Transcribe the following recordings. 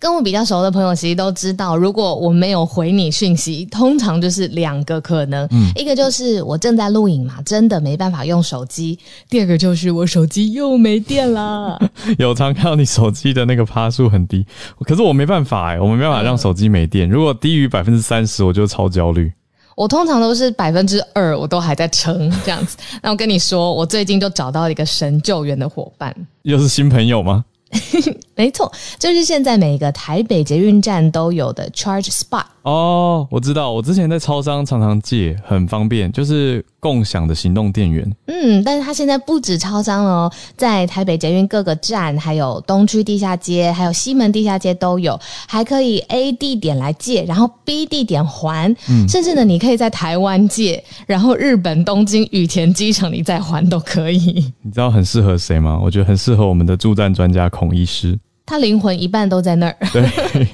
跟我比较熟的朋友其实都知道，如果我没有回你讯息，通常就是两个可能，嗯，一个就是我正在录影嘛，真的没办法用手机；第二个就是我手机又没电了。有常看到你手机的那个趴数很低，可是我没办法哎、欸，我没办法让手机没电。如果低于百分之三十，我就超焦虑。我通常都是百分之二，我都还在撑这样子。那我跟你说，我最近就找到一个神救援的伙伴，又是新朋友吗？没错，就是现在每个台北捷运站都有的 Charge Spot。哦，我知道，我之前在超商常常借，很方便，就是共享的行动电源。嗯，但是它现在不止超商哦，在台北捷运各个站，还有东区地下街，还有西门地下街都有，还可以 A 地点来借，然后 B 地点还，嗯，甚至呢，你可以在台湾借，然后日本东京羽田机场你再还都可以。你知道很适合谁吗？我觉得很适合我们的助站专家孔医师，他灵魂一半都在那儿。对。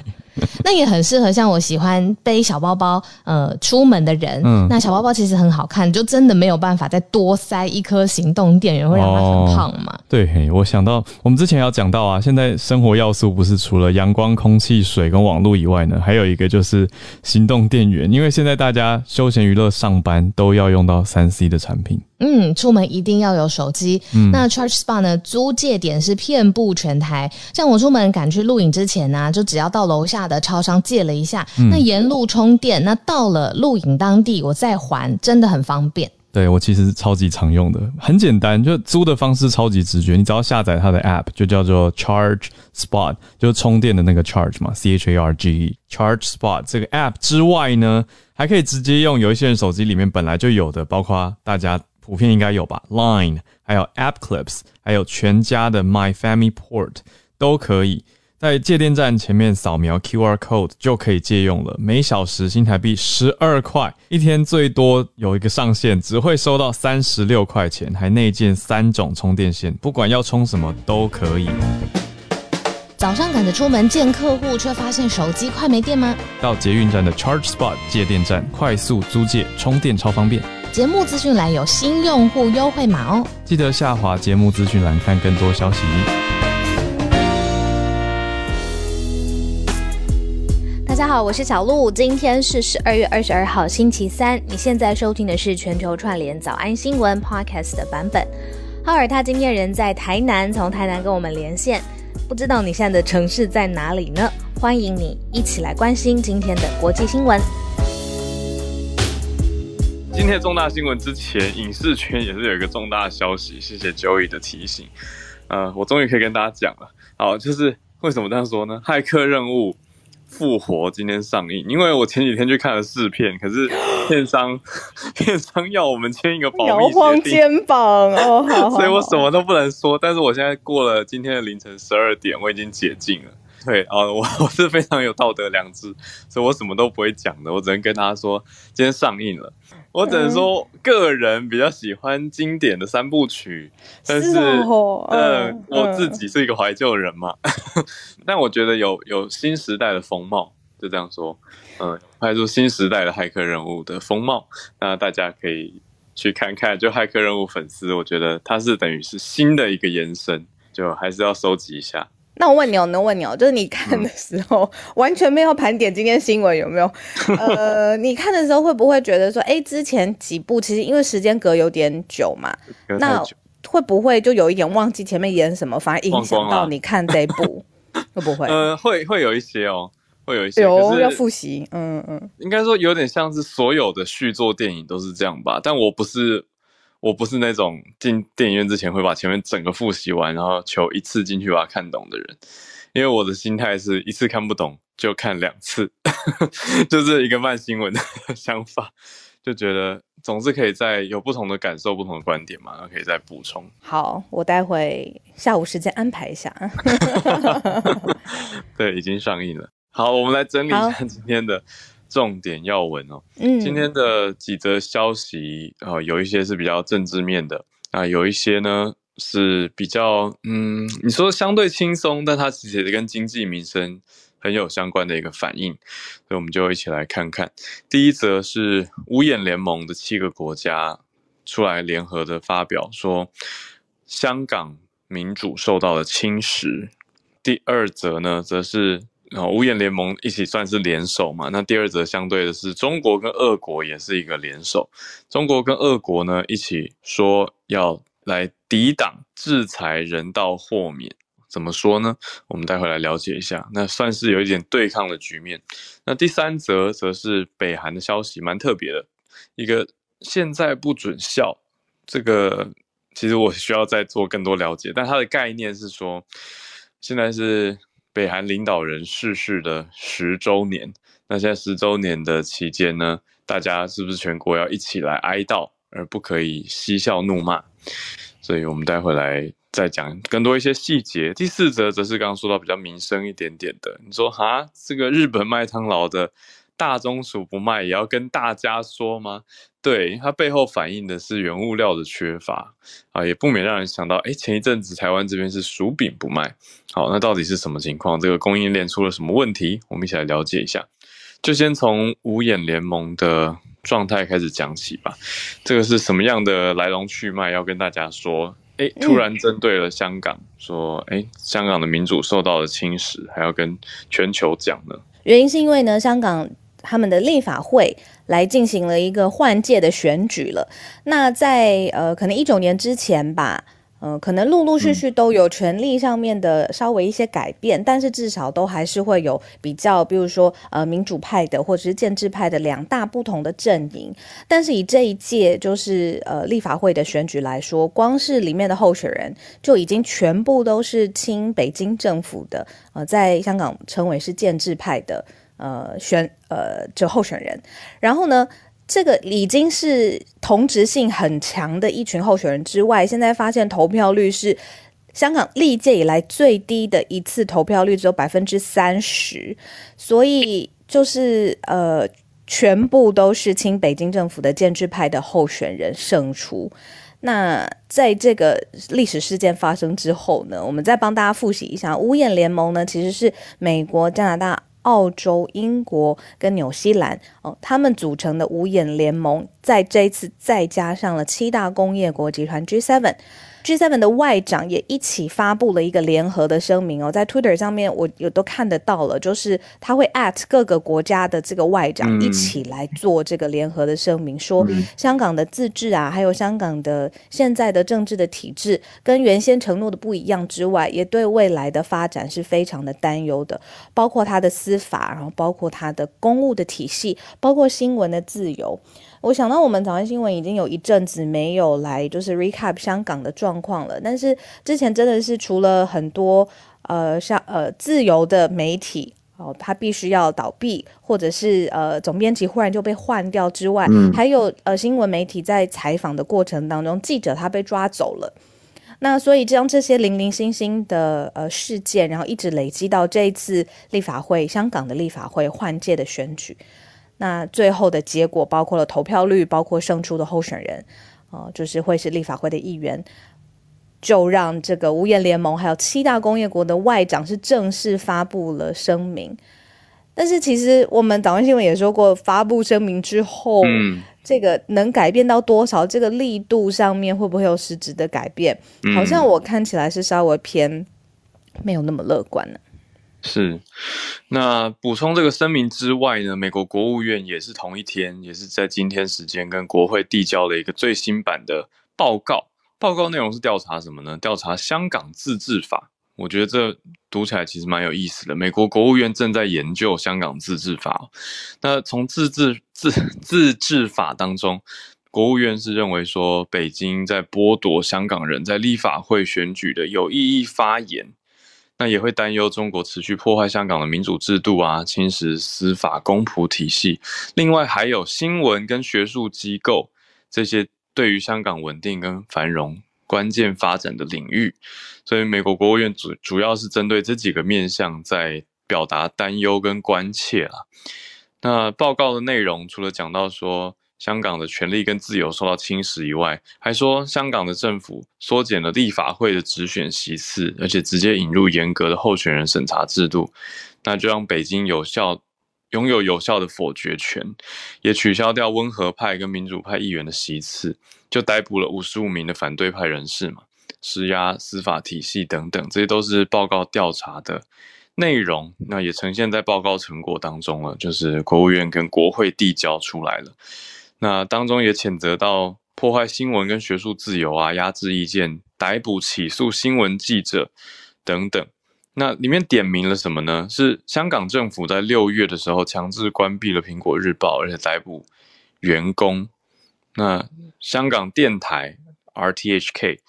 那也很适合像我喜欢背小包包呃出门的人，嗯，那小包包其实很好看，就真的没有办法再多塞一颗行动电源，会让它很胖嘛。哦、对，我想到我们之前要讲到啊，现在生活要素不是除了阳光、空气、水跟网络以外呢，还有一个就是行动电源，因为现在大家休闲娱乐、上班都要用到三 C 的产品。嗯，出门一定要有手机。嗯，那 Charge Spot 呢，租借点是遍布全台。像我出门赶去录影之前呢、啊，就只要到楼下的超商借了一下，嗯、那沿路充电，那到了录影当地我再还，真的很方便。对，我其实超级常用的，很简单，就租的方式超级直觉。你只要下载它的 App，就叫做 Charge Spot，就是充电的那个 Charge 嘛，C H A R G E。Charge Spot 这个 App 之外呢，还可以直接用有一些人手机里面本来就有的，包括大家。普遍应该有吧，Line，还有 App Clips，还有全家的 My Family Port 都可以在借电站前面扫描 QR Code 就可以借用了。每小时新台币十二块，一天最多有一个上限，只会收到三十六块钱，还内建三种充电线，不管要充什么都可以。早上赶着出门见客户，却发现手机快没电吗？到捷运站的 Charge Spot 借电站，快速租借充电超方便。节目资讯栏有新用户优惠码哦，记得下滑节目资讯栏看更多消息。大家好，我是小鹿，今天是十二月二十二号星期三。你现在收听的是全球串联早安新闻 Podcast 的版本。浩尔他今天人在台南，从台南跟我们连线，不知道你现在的城市在哪里呢？欢迎你一起来关心今天的国际新闻。今天重大新闻之前，影视圈也是有一个重大消息。谢谢 Joey 的提醒，呃，我终于可以跟大家讲了。好，就是为什么这样说呢？骇客任务复活今天上映，因为我前几天去看了试片，可是 片商片商要我们签一个保密协定，摇晃肩膀哦，好，所以我什么都不能说。但是我现在过了今天的凌晨十二点，我已经解禁了。对啊，我 我是非常有道德良知，所以我什么都不会讲的。我只能跟大家说，今天上映了。我只能说，个人比较喜欢经典的三部曲，但是，哦、呃，嗯、我自己是一个怀旧人嘛。嗯、但我觉得有有新时代的风貌，就这样说，嗯，拍出新时代的骇客人物的风貌，那大家可以去看看。就骇客人物粉丝，我觉得它是等于是新的一个延伸，就还是要收集一下。那我问你哦，能问你哦，就是你看的时候，嗯、完全没有盘点今天新闻有没有？呃，你看的时候会不会觉得说，哎，之前几部其实因为时间隔有点久嘛，久那会不会就有一点忘记前面演什么，反而影响到你看这一部？会不会？呃，会会有一些哦，会有一些，有是要复习，嗯嗯，应该说有点像是所有的续作电影都是这样吧，但我不是。我不是那种进电影院之前会把前面整个复习完，然后求一次进去把它看懂的人，因为我的心态是一次看不懂就看两次，就是一个慢新闻的 想法，就觉得总是可以在有不同的感受、不同的观点嘛，然后可以再补充。好，我待会下午时间安排一下。对，已经上映了。好，我们来整理一下今天的。重点要闻哦，嗯，今天的几则消息啊，呃，有一些是比较政治面的啊，有一些呢是比较嗯，你说相对轻松，但它其实也跟经济民生很有相关的一个反应，所以我们就一起来看看。第一则是五眼联盟的七个国家出来联合的发表说，香港民主受到了侵蚀。第二则呢，则是。然后五眼联盟一起算是联手嘛。那第二则相对的是中国跟俄国也是一个联手，中国跟俄国呢一起说要来抵挡制裁人道豁免。怎么说呢？我们待会来了解一下。那算是有一点对抗的局面。那第三则则是北韩的消息，蛮特别的，一个现在不准笑。这个其实我需要再做更多了解，但它的概念是说，现在是北韩领导人逝世的十周年。那现在十周年的期间呢，大家是不是全国要一起来哀悼，而不可以嬉笑怒骂？所以我们待会来。再讲更多一些细节。第四则则是刚刚说到比较民生一点点的。你说哈，这个日本麦当劳的大中薯不卖，也要跟大家说吗？对，它背后反映的是原物料的缺乏啊，也不免让人想到，哎，前一阵子台湾这边是薯饼不卖。好，那到底是什么情况？这个供应链出了什么问题？我们一起来了解一下。就先从五眼联盟的状态开始讲起吧。这个是什么样的来龙去脉？要跟大家说。哎，突然针对了香港、说，哎，香港的民主受到了侵蚀，还要跟全球讲呢？原因是因为呢，香港他们的立法会来进行了一个换届的选举了。那在呃，可能一九年之前吧。嗯、呃，可能陆陆续续都有权力上面的稍微一些改变，但是至少都还是会有比较，比如说呃民主派的或者是建制派的两大不同的阵营。但是以这一届就是呃立法会的选举来说，光是里面的候选人就已经全部都是亲北京政府的，呃，在香港称为是建制派的呃选呃就候选人。然后呢，这个已经是同质性很强的一群候选人之外，现在发现投票率是香港历届以来最低的一次投票率，只有百分之三十，所以就是呃，全部都是亲北京政府的建制派的候选人胜出。那在这个历史事件发生之后呢，我们再帮大家复习一下，五眼联盟呢其实是美国、加拿大。澳洲、英国跟纽西兰哦，他们组成的五眼联盟，在这一次再加上了七大工业国集团 G7。G7 的外长也一起发布了一个联合的声明哦，在 Twitter 上面我有都看得到了，就是他会 at 各个国家的这个外长一起来做这个联合的声明，说香港的自治啊，还有香港的现在的政治的体制跟原先承诺的不一样之外，也对未来的发展是非常的担忧的，包括他的司法，然后包括他的公务的体系，包括新闻的自由。我想到我们早安新闻已经有一阵子没有来，就是 recap 香港的状况了。但是之前真的是除了很多呃像呃自由的媒体哦，他必须要倒闭，或者是呃总编辑忽然就被换掉之外，嗯、还有呃新闻媒体在采访的过程当中，记者他被抓走了。那所以将这些零零星星的呃事件，然后一直累积到这一次立法会香港的立法会换届的选举。那最后的结果包括了投票率，包括胜出的候选人，哦、呃，就是会是立法会的议员，就让这个五眼联盟还有七大工业国的外长是正式发布了声明。但是其实我们早安新闻也说过，发布声明之后，嗯、这个能改变到多少？这个力度上面会不会有实质的改变？嗯、好像我看起来是稍微偏没有那么乐观了。是，那补充这个声明之外呢，美国国务院也是同一天，也是在今天时间跟国会递交了一个最新版的报告。报告内容是调查什么呢？调查香港自治法。我觉得这读起来其实蛮有意思的。美国国务院正在研究香港自治法。那从自治自自治法当中，国务院是认为说，北京在剥夺香港人在立法会选举的有意义发言。那也会担忧中国持续破坏香港的民主制度啊，侵蚀司法公仆体系。另外，还有新闻跟学术机构这些对于香港稳定跟繁荣关键发展的领域。所以，美国国务院主主要是针对这几个面向在表达担忧跟关切啦。那报告的内容除了讲到说，香港的权利跟自由受到侵蚀以外，还说香港的政府缩减了立法会的直选席次，而且直接引入严格的候选人审查制度，那就让北京有效拥有有效的否决权，也取消掉温和派跟民主派议员的席次，就逮捕了五十五名的反对派人士嘛，施压司法体系等等，这些都是报告调查的内容，那也呈现在报告成果当中了，就是国务院跟国会递交出来了。那当中也谴责到破坏新闻跟学术自由啊，压制意见，逮捕起诉新闻记者等等。那里面点名了什么呢？是香港政府在六月的时候强制关闭了苹果日报，而且逮捕员工。那香港电台 RTHK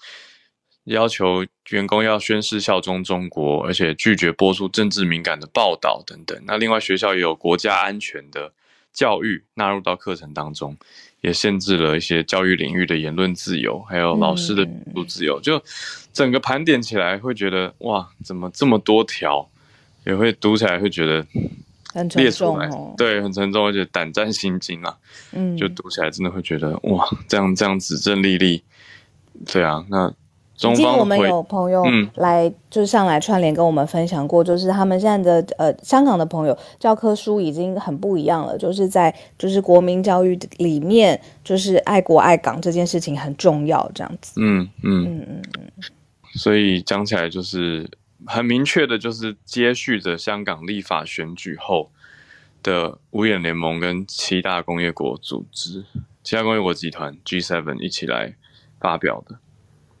要求员工要宣誓效忠中国，而且拒绝播出政治敏感的报道等等。那另外学校也有国家安全的教育纳入到课程当中，也限制了一些教育领域的言论自由，还有老师的不自由。就整个盘点起来，会觉得哇，怎么这么多条？也会读起来会觉得很沉重哦。对，很沉重，而且胆战心惊啊。嗯，就读起来真的会觉得哇，这样这样子，正历历。对啊，那。今天我们有朋友来，就是上来串联跟我们分享过，就是他们现在的呃香港的朋友教科书已经很不一样了，就是在就是国民教育里面，就是爱国爱港这件事情很重要，这样子。嗯嗯嗯嗯嗯。所以讲起来就是很明确的，就是接续着香港立法选举后的五眼联盟跟七大工业国组织、七大工业国集团 G7 一起来发表的。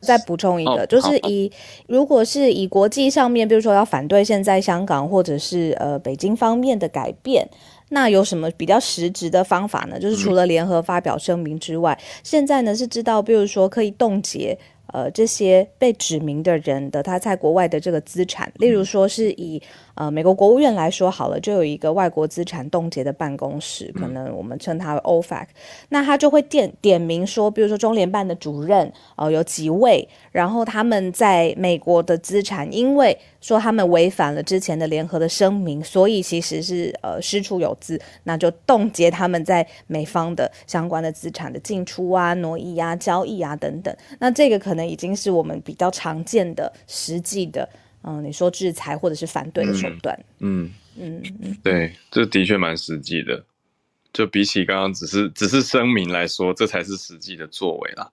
再补充一个，哦、就是以如果是以国际上面，比如说要反对现在香港或者是呃北京方面的改变，那有什么比较实质的方法呢？就是除了联合发表声明之外，嗯、现在呢是知道，比如说可以冻结呃这些被指名的人的他在国外的这个资产，例如说是以。呃，美国国务院来说好了，就有一个外国资产冻结的办公室，可能我们称它为 OFAC，那他就会点点名说，比如说中联办的主任，呃，有几位，然后他们在美国的资产，因为说他们违反了之前的联合的声明，所以其实是呃师出有资，那就冻结他们在美方的相关的资产的进出啊、挪移啊、交易啊等等。那这个可能已经是我们比较常见的实际的。嗯，你说制裁或者是反对的手段，嗯嗯嗯，对，这的确蛮实际的。就比起刚刚只是只是声明来说，这才是实际的作为啦。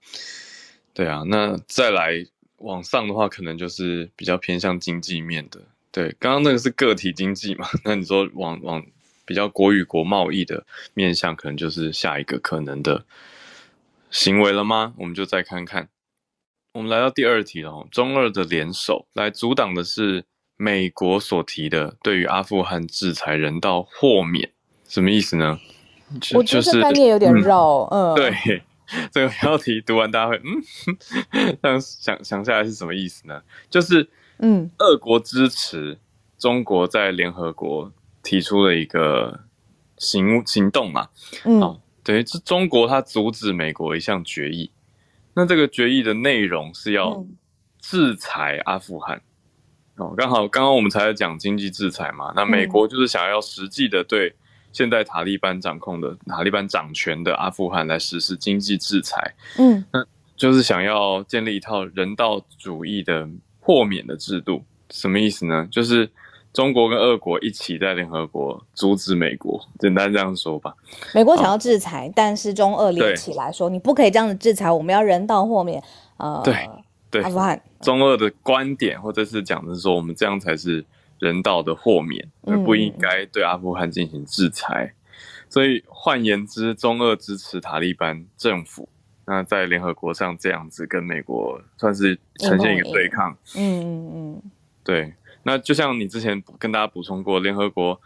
对啊，那再来往上的话，可能就是比较偏向经济面的。对，刚刚那个是个体经济嘛，那你说往往比较国与国贸易的面向，可能就是下一个可能的行为了吗？我们就再看看。我们来到第二题了，中二的联手来阻挡的是美国所提的对于阿富汗制裁人道豁免，什么意思呢？我觉得概念有点绕，嗯，嗯对，这个标题读完大家会 嗯，这样想想下来是什么意思呢？就是嗯，俄国支持中国在联合国提出了一个行行动嘛，嗯，哦、等于是中国它阻止美国一项决议。那这个决议的内容是要制裁阿富汗，嗯、哦，刚好刚刚我们才在讲经济制裁嘛，那美国就是想要实际的对现在塔利班掌控的塔利班掌权的阿富汗来实施经济制裁，嗯，那就是想要建立一套人道主义的豁免的制度，什么意思呢？就是。中国跟俄国一起在联合国阻止美国，简单这样说吧。美国想要制裁，哦、但是中俄联起来说，你不可以这样子制裁，我们要人道豁免。呃，对对，阿富汗中俄的观点或者是讲的是说，我们这样才是人道的豁免，而不应该对阿富汗进行制裁。嗯、所以换言之，中俄支持塔利班政府，那在联合国上这样子跟美国算是呈现一个对抗。嗯嗯嗯，嗯对。那就像你之前跟大家补充过，联合国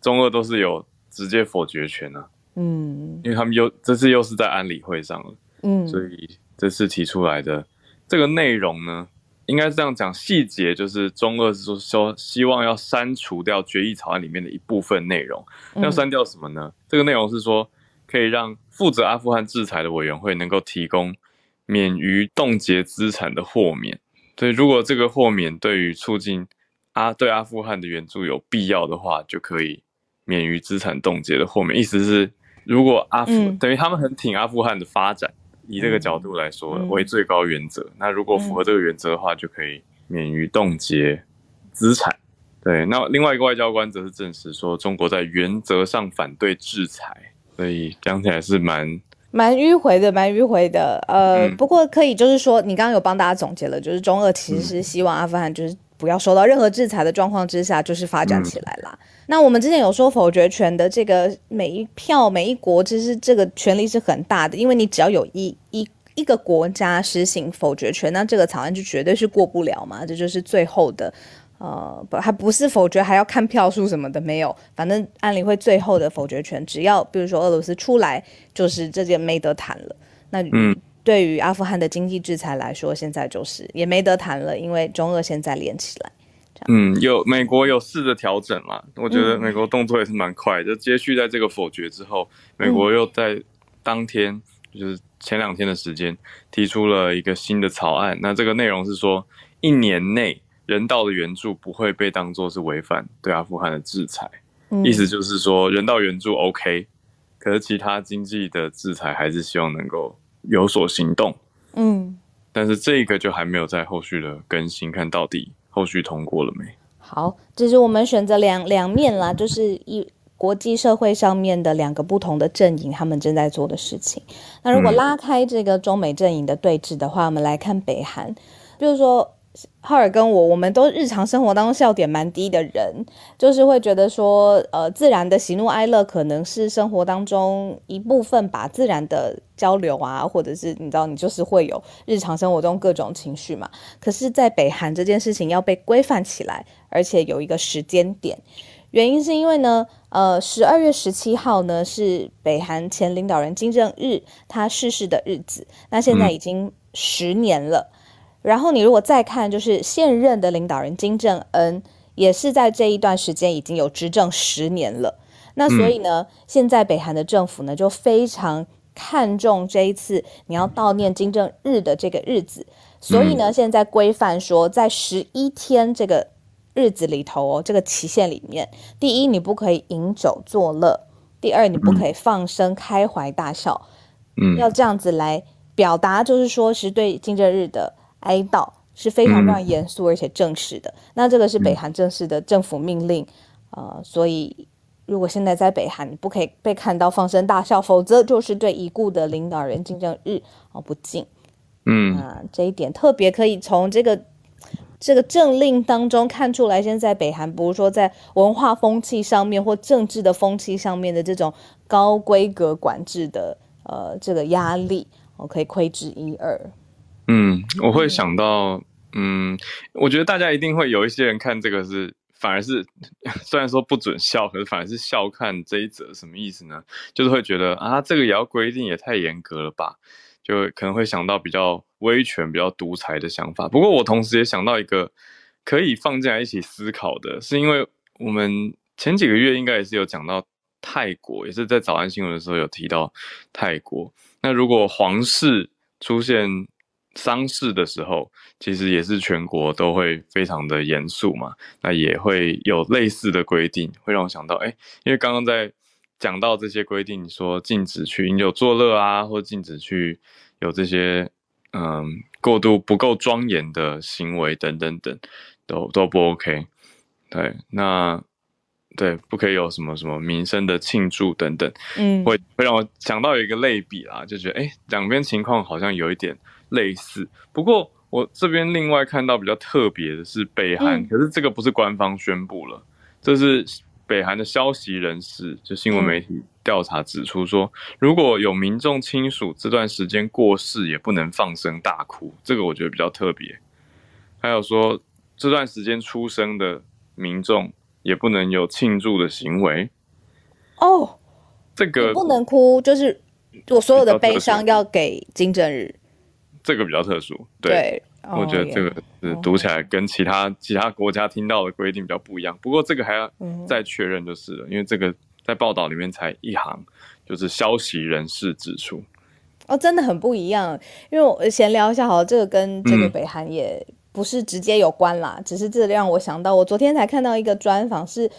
中俄都是有直接否决权啊，嗯，因为他们又这次又是在安理会上了，嗯，所以这次提出来的这个内容呢，应该是这样讲，细节就是中俄是说说希望要删除掉决议草案里面的一部分内容，要删掉什么呢？这个内容是说可以让负责阿富汗制裁的委员会能够提供免于冻结资产的豁免，所以如果这个豁免对于促进阿对阿富汗的援助有必要的话，就可以免于资产冻结的豁免。意思是，如果阿富、嗯、等于他们很挺阿富汗的发展，以这个角度来说、嗯、为最高原则。那如果符合这个原则的话，就可以免于冻结资产。对，那另外一个外交官则是证实说，中国在原则上反对制裁，所以讲起来是蛮蛮迂回的，蛮迂回的。呃，嗯、不过可以就是说，你刚刚有帮大家总结了，就是中俄其实是希望阿富汗就是。不要受到任何制裁的状况之下，就是发展起来啦。嗯、那我们之前有说否决权的这个每一票每一国，其实这个权力是很大的，因为你只要有一一一个国家实行否决权，那这个草案就绝对是过不了嘛。这就是最后的，呃，不还不是否决，还要看票数什么的没有，反正安理会最后的否决权，只要比如说俄罗斯出来，就是这件没得谈了。那嗯。对于阿富汗的经济制裁来说，现在就是也没得谈了，因为中俄现在连起来。嗯，有美国有试着调整嘛？我觉得美国动作也是蛮快的。就接续在这个否决之后，美国又在当天，就是前两天的时间，提出了一个新的草案。那这个内容是说，一年内人道的援助不会被当作是违反对阿富汗的制裁。嗯，意思就是说，人道援助 OK，可是其他经济的制裁还是希望能够。有所行动，嗯，但是这个就还没有在后续的更新，看到底后续通过了没？好，这是我们选择两两面啦，就是一国际社会上面的两个不同的阵营，他们正在做的事情。那如果拉开这个中美阵营的对峙的话，嗯、我们来看北韩，就是说。浩尔跟我，我们都日常生活当中笑点蛮低的人，就是会觉得说，呃，自然的喜怒哀乐可能是生活当中一部分，吧自然的交流啊，或者是你知道，你就是会有日常生活中各种情绪嘛。可是，在北韩这件事情要被规范起来，而且有一个时间点，原因是因为呢，呃，十二月十七号呢是北韩前领导人金正日他逝世的日子，那现在已经十年了。嗯然后你如果再看，就是现任的领导人金正恩，也是在这一段时间已经有执政十年了。那所以呢，嗯、现在北韩的政府呢就非常看重这一次你要悼念金正日的这个日子，所以呢，现在规范说，在十一天这个日子里头哦，这个期限里面，第一你不可以饮酒作乐，第二你不可以放声开怀大笑，嗯，要这样子来表达，就是说是对金正日的。哀悼是非常非常严肃而且正式的。嗯、那这个是北韩正式的政府命令，嗯、呃，所以如果现在在北韩，你不可以被看到放声大笑，否则就是对已故的领导人金正日哦不敬。嗯，啊，这一点特别可以从这个这个政令当中看出来，现在北韩不是说在文化风气上面或政治的风气上面的这种高规格管制的呃这个压力，我、哦、可以窥之一二。嗯，我会想到，嗯，我觉得大家一定会有一些人看这个是，反而是 虽然说不准笑，可是反而是笑看这一则，什么意思呢？就是会觉得啊，这个也要规定，也太严格了吧？就可能会想到比较威权、比较独裁的想法。不过我同时也想到一个可以放进来一起思考的，是因为我们前几个月应该也是有讲到泰国，也是在早安新闻的时候有提到泰国。那如果皇室出现丧事的时候，其实也是全国都会非常的严肃嘛，那也会有类似的规定，会让我想到，哎，因为刚刚在讲到这些规定，说禁止去饮酒作乐啊，或禁止去有这些嗯过度不够庄严的行为等等等，都都不 OK。对，那对不可以有什么什么民生的庆祝等等，嗯，会会让我想到有一个类比啦，就觉得哎，两边情况好像有一点。类似，不过我这边另外看到比较特别的是北韩，嗯、可是这个不是官方宣布了，这是北韩的消息人士就新闻媒体调查指出说，嗯、如果有民众亲属这段时间过世，也不能放声大哭，这个我觉得比较特别。还有说这段时间出生的民众也不能有庆祝的行为。哦，这个不能哭，就是我所有的悲伤要给金正日。这个比较特殊，对，对我觉得这个是读起来跟其他、哦、其他国家听到的规定比较不一样。不过这个还要再确认就是了，嗯、因为这个在报道里面才一行，就是消息人士指出。哦，真的很不一样。因为我闲聊一下，好了，这个跟这个北韩也不是直接有关啦，嗯、只是这让我想到，我昨天才看到一个专访是。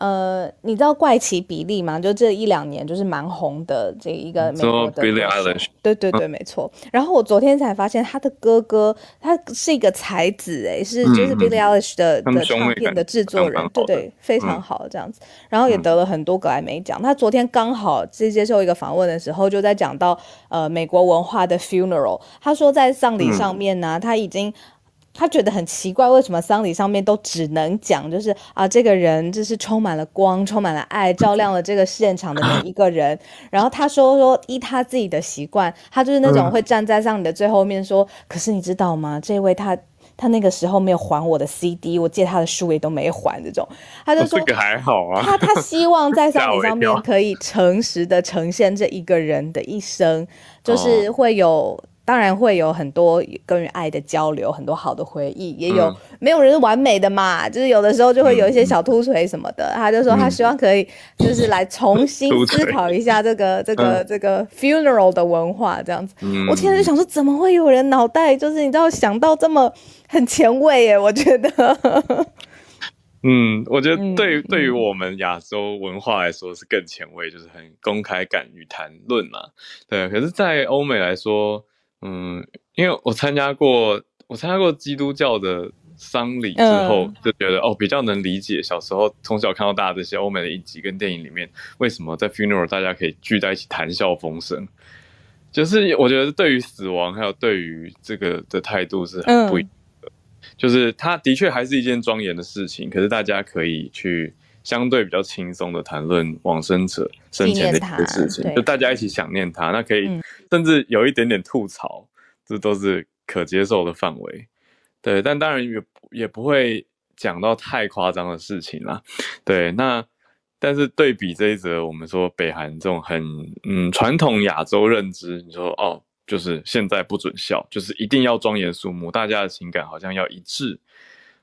呃，你知道怪奇比利吗？就这一两年就是蛮红的这一个美国的歌手。Billie Eilish。对对对，没错。然后我昨天才发现他的哥哥，他是一个才子诶，是就是 Billie Eilish 的的唱片的制作人，对对，非常好这样子。然后也得了很多格莱美奖。他昨天刚好在接受一个访问的时候，就在讲到呃美国文化的 funeral。他说在葬礼上面呢，他已经。他觉得很奇怪，为什么丧礼上面都只能讲，就是啊，这个人就是充满了光，充满了爱，照亮了这个现场的每一个人。然后他说说，依他自己的习惯，他就是那种会站在丧礼的最后面说，可是你知道吗？这位他。他那个时候没有还我的 CD，我借他的书也都没还，这种他就说这个还好啊。他他希望在丧礼上面可以诚实的呈现这一个人的一生，就是会有。当然会有很多关于爱的交流，很多好的回忆，也有、嗯、没有人是完美的嘛，就是有的时候就会有一些小突锤什么的。嗯、他就说他希望可以就是来重新思考一下这个这个、嗯、这个 funeral 的文化这样子。嗯、我现在就想说，怎么会有人脑袋就是你知道想到这么很前卫耶？我觉得，嗯，我觉得对对于我们亚洲文化来说是更前卫，就是很公开敢于谈论嘛。对，可是，在欧美来说。嗯，因为我参加过，我参加过基督教的丧礼之后，嗯、就觉得哦，比较能理解小时候从小看到大这些欧美的影集跟电影里面，为什么在 funeral 大家可以聚在一起谈笑风生。就是我觉得对于死亡还有对于这个的态度是很不一样的。嗯、就是它的确还是一件庄严的事情，可是大家可以去相对比较轻松的谈论往生者生前的一些事情，就大家一起想念他，那可以。甚至有一点点吐槽，这都是可接受的范围，对。但当然也也不会讲到太夸张的事情啦，对。那但是对比这一则，我们说北韩这种很嗯传统亚洲认知，你说哦，就是现在不准笑，就是一定要庄严肃穆，大家的情感好像要一致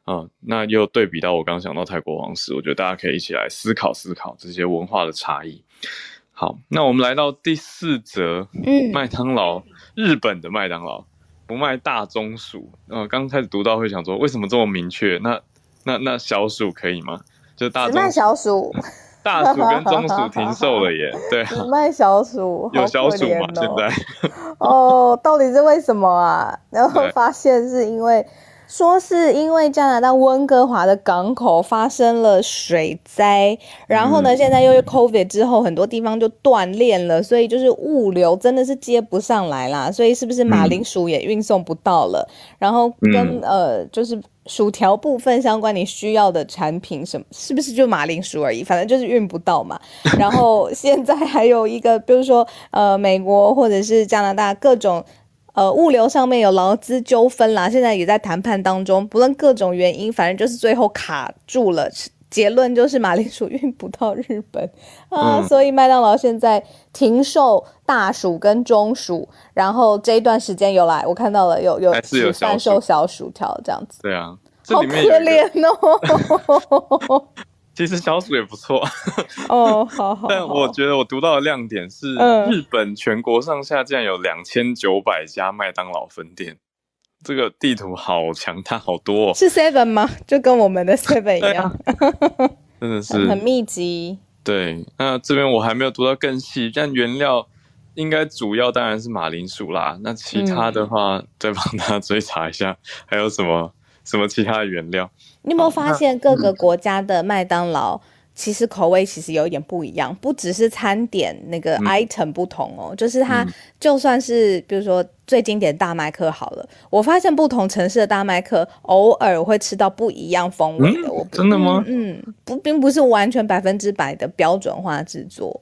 啊、那又对比到我刚刚讲到泰国王室，我觉得大家可以一起来思考思考这些文化的差异。好，那我们来到第四则，嗯，麦当劳，日本的麦当劳不卖大中薯。呃，刚开始读到会想说，为什么这么明确？那那那小薯可以吗？就大中卖小薯，大薯跟中薯停售了耶。对，只卖小薯，有小薯吗？现在？哦，到底是为什么啊？然后发现是因为。说是因为加拿大温哥华的港口发生了水灾，然后呢，现在又是 COVID 之后，很多地方就断链了，所以就是物流真的是接不上来啦。所以是不是马铃薯也运送不到了？然后跟呃，就是薯条部分相关你需要的产品什么，是不是就马铃薯而已？反正就是运不到嘛。然后现在还有一个，比如说呃，美国或者是加拿大各种。呃，物流上面有劳资纠纷啦，现在也在谈判当中。不论各种原因，反正就是最后卡住了。结论就是马铃薯运不到日本啊，嗯、所以麦当劳现在停售大薯跟中薯。然后这一段时间有来，我看到了有有只贩售小薯条这样子。对啊，好可怜哦。其实小鼠也不错哦，好好。但我觉得我读到的亮点是，日本全国上下竟然有两千九百家麦当劳分店，这个地图好强大，好多哦。是 Seven 吗？就跟我们的 Seven 一样，真的是很密集。对，那这边我还没有读到更细，但原料应该主要当然是马铃薯啦。那其他的话，嗯、再帮大家追查一下，还有什么？什么其他的原料？你有没有发现各个国家的麦当劳其实口味其实有一点不一样？不只是餐点那个 item 不同哦，嗯、就是它就算是比如说最经典大麦克好了，我发现不同城市的大麦克偶尔会吃到不一样风味的。我、嗯、真的吗？嗯，不，并不是完全百分之百的标准化制作。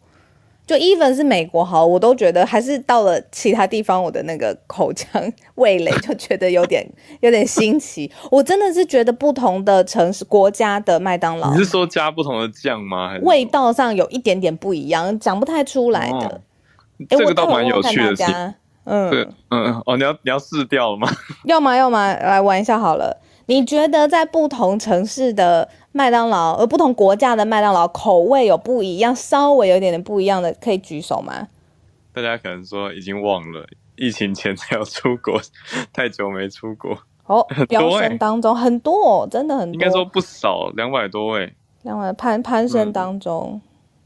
就 even 是美国好，我都觉得还是到了其他地方，我的那个口腔味蕾就觉得有点有点新奇。我真的是觉得不同的城市国家的麦当劳，你是说加不同的酱吗？还是味道上有一点点不一样，讲不太出来的。哦欸、这个倒蛮有趣的。嗯，嗯嗯哦，你要你要试掉了吗？要吗？要吗？来玩一下好了。你觉得在不同城市的麦当劳，而不同国家的麦当劳口味有不一样，稍微有一点点不一样的，可以举手吗？大家可能说已经忘了，疫情前才有出国，太久没出国。哦，飙升当中很多，哦，真的很多，应该说不少，两百多位，两百攀攀升当中，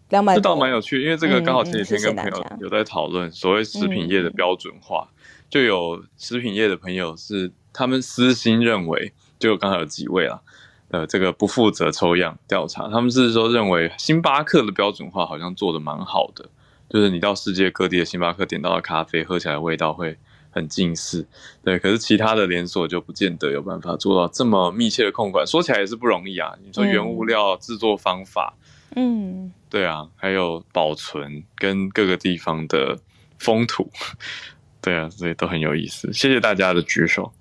两百。这倒蛮有趣，因为这个刚好前几天跟朋友有在讨论所谓食品业的标准化，嗯、就有食品业的朋友是他们私心认为。就刚好有几位啊，呃，这个不负责抽样调查，他们是说认为星巴克的标准化好像做的蛮好的，就是你到世界各地的星巴克点到的咖啡喝起来的味道会很近似。对，可是其他的连锁就不见得有办法做到这么密切的控管。说起来也是不容易啊。你说原物料制作方法，嗯，对啊，还有保存跟各个地方的风土，对啊，所以都很有意思。谢谢大家的举手。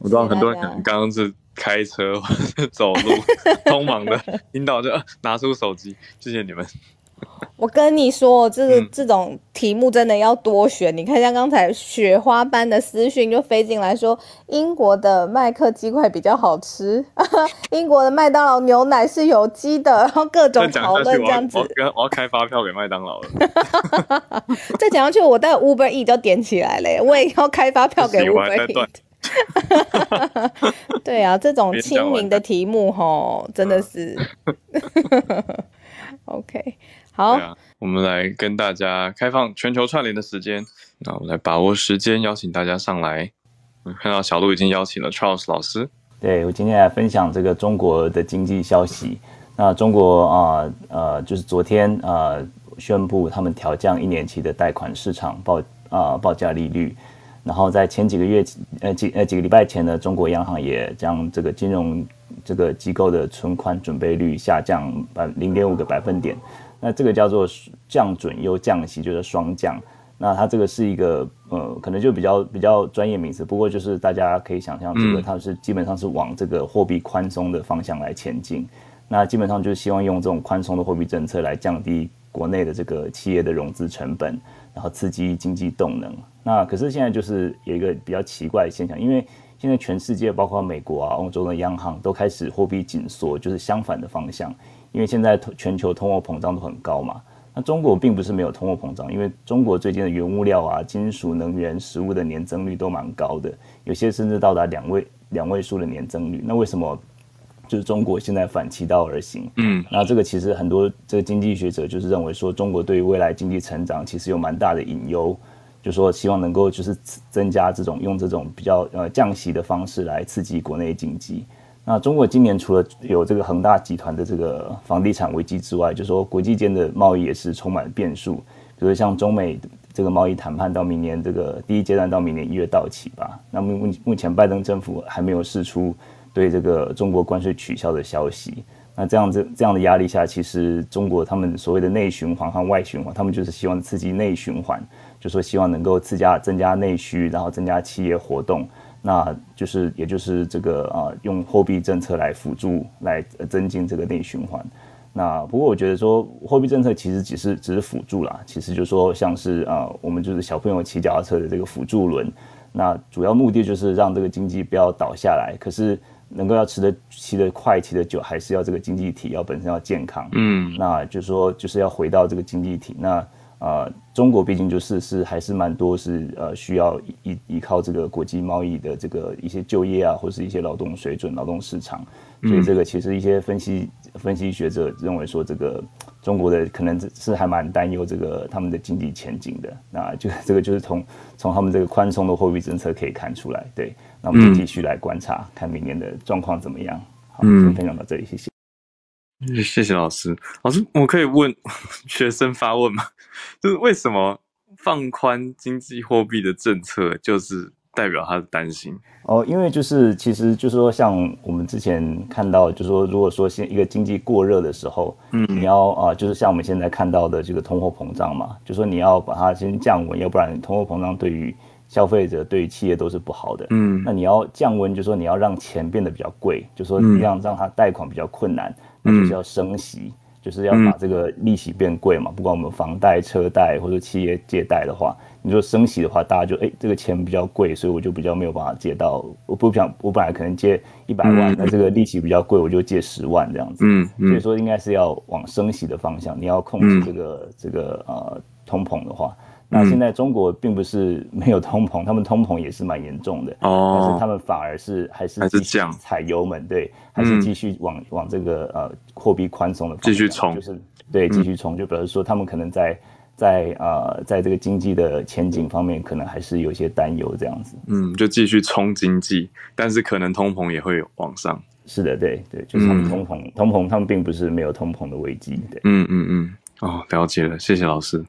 我知道很多人可能刚刚是开车或者走路 匆忙的，听到就拿出手机。谢谢你们。我跟你说，这个这种题目真的要多选。嗯、你看，像刚才雪花般的私讯就飞进来说，英国的麦克鸡块比较好吃，英国的麦当劳牛奶是有机的，然后各种讨论这样子。我要，我要开发票给麦当劳了。再讲下去，我带 Uber E 就点起来了，我也要开发票给 Uber E。对啊，这种亲民的题目吼，真的是。OK。好，啊，我们来跟大家开放全球串联的时间。那我们来把握时间，邀请大家上来。看到小鹿已经邀请了 Charles 老师。对，我今天来分享这个中国的经济消息。那中国啊呃，就是昨天呃宣布他们调降一年期的贷款市场报啊报价利率。然后在前几个月呃几呃几个礼拜前呢，中国央行也将这个金融这个机构的存款准备率下降百零点五个百分点。那这个叫做降准又降息，就是双降。那它这个是一个呃，可能就比较比较专业名词。不过就是大家可以想象，这个它是基本上是往这个货币宽松的方向来前进。那基本上就是希望用这种宽松的货币政策来降低国内的这个企业的融资成本，然后刺激经济动能。那可是现在就是有一个比较奇怪的现象，因为现在全世界包括美国啊、欧洲的央行都开始货币紧缩，就是相反的方向。因为现在全球通货膨胀都很高嘛，那中国并不是没有通货膨胀，因为中国最近的原物料啊、金属、能源、食物的年增率都蛮高的，有些甚至到达两位两位数的年增率。那为什么就是中国现在反其道而行？嗯，那这个其实很多这个经济学者就是认为说，中国对于未来经济成长其实有蛮大的隐忧，就说希望能够就是增加这种用这种比较呃降息的方式来刺激国内经济。那中国今年除了有这个恒大集团的这个房地产危机之外，就是说国际间的贸易也是充满变数，比如像中美这个贸易谈判到明年这个第一阶段到明年一月到期吧。那目目前拜登政府还没有释出对这个中国关税取消的消息。那这样子这样的压力下，其实中国他们所谓的内循环和外循环，他们就是希望刺激内循环，就说希望能够增加增加内需，然后增加企业活动。那就是，也就是这个啊，用货币政策来辅助，来增进这个内循环。那不过我觉得说，货币政策其实只是只是辅助啦，其实就是说像是啊，我们就是小朋友骑脚踏车的这个辅助轮。那主要目的就是让这个经济不要倒下来，可是能够要吃得骑得快、骑得久，还是要这个经济体要本身要健康。嗯，那就是说就是要回到这个经济体那。啊、呃，中国毕竟就是是还是蛮多是呃需要依依靠这个国际贸易的这个一些就业啊，或是一些劳动水准、劳动市场，所以这个其实一些分析分析学者认为说，这个中国的可能是还蛮担忧这个他们的经济前景的。那就这个就是从从他们这个宽松的货币政策可以看出来。对，那我们就继续来观察，看明年的状况怎么样。好，先分享到这里，谢谢。谢谢老师。老师，我可以问 学生发问吗？就是为什么放宽经济货币的政策，就是代表他的担心？哦，因为就是其实就是说，像我们之前看到，就是说，如果说现一个经济过热的时候，嗯，你要啊、呃，就是像我们现在看到的这个通货膨胀嘛，就是说你要把它先降温，要不然通货膨胀对于消费者、对于企业都是不好的。嗯，那你要降温，就是说你要让钱变得比较贵，就是说你让让它贷款比较困难。那就是要升息，嗯、就是要把这个利息变贵嘛。不管我们房贷、车贷或者企业借贷的话，你说升息的话，大家就哎、欸，这个钱比较贵，所以我就比较没有办法借到。我不想，我本来可能借一百万，那、嗯、这个利息比较贵，我就借十万这样子。嗯，嗯，所以说应该是要往升息的方向，你要控制这个、嗯、这个呃通膨的话。那现在中国并不是 没有通膨，他们通膨也是蛮严重的，哦，但是他们反而是还是还是这样踩油门，对，还是继续往往这个呃货币宽松的方向继续冲，就是对继续冲，就比如说他们可能在在呃在这个经济的前景方面，可能还是有些担忧这样子，嗯，就继续冲经济，但是可能通膨也会往上，是的，对对，就是他们通膨、嗯、通膨，他们并不是没有通膨的危机，对，嗯嗯嗯，哦，了解了，谢谢老师。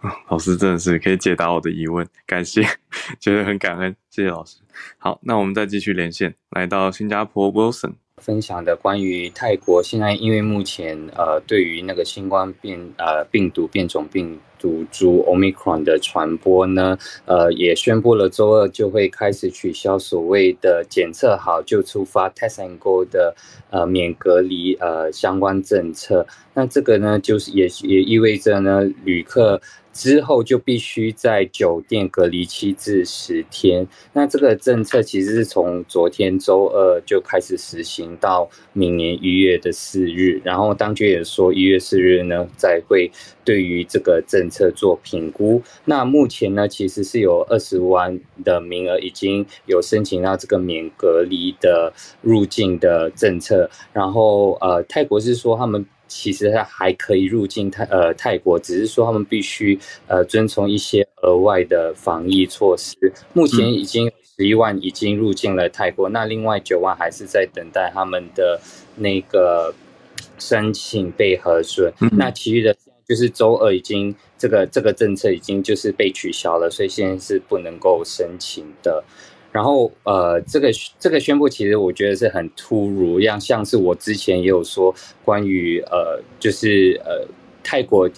老师真的是可以解答我的疑问，感谢，觉得很感恩，谢谢老师。好，那我们再继续连线，来到新加坡 Wilson。分享的关于泰国现在，因为目前呃，对于那个新冠变呃病毒变种病毒株 Omicron 的传播呢，呃，也宣布了周二就会开始取消所谓的检测好就出发 Test N Go 的呃免隔离呃相关政策。那这个呢，就是也也意味着呢，旅客。之后就必须在酒店隔离七至十天。那这个政策其实是从昨天周二就开始实行到明年一月的四日。然后当局也说一月四日呢，再会对于这个政策做评估。那目前呢，其实是有二十万的名额已经有申请到这个免隔离的入境的政策。然后呃，泰国是说他们。其实他还可以入境泰呃泰国，只是说他们必须呃遵从一些额外的防疫措施。目前已经十一万已经入境了泰国，那另外九万还是在等待他们的那个申请被核准。那其余的就是周二已经这个这个政策已经就是被取消了，所以现在是不能够申请的。然后，呃，这个这个宣布其实我觉得是很突如，像像是我之前也有说关于呃，就是呃泰国，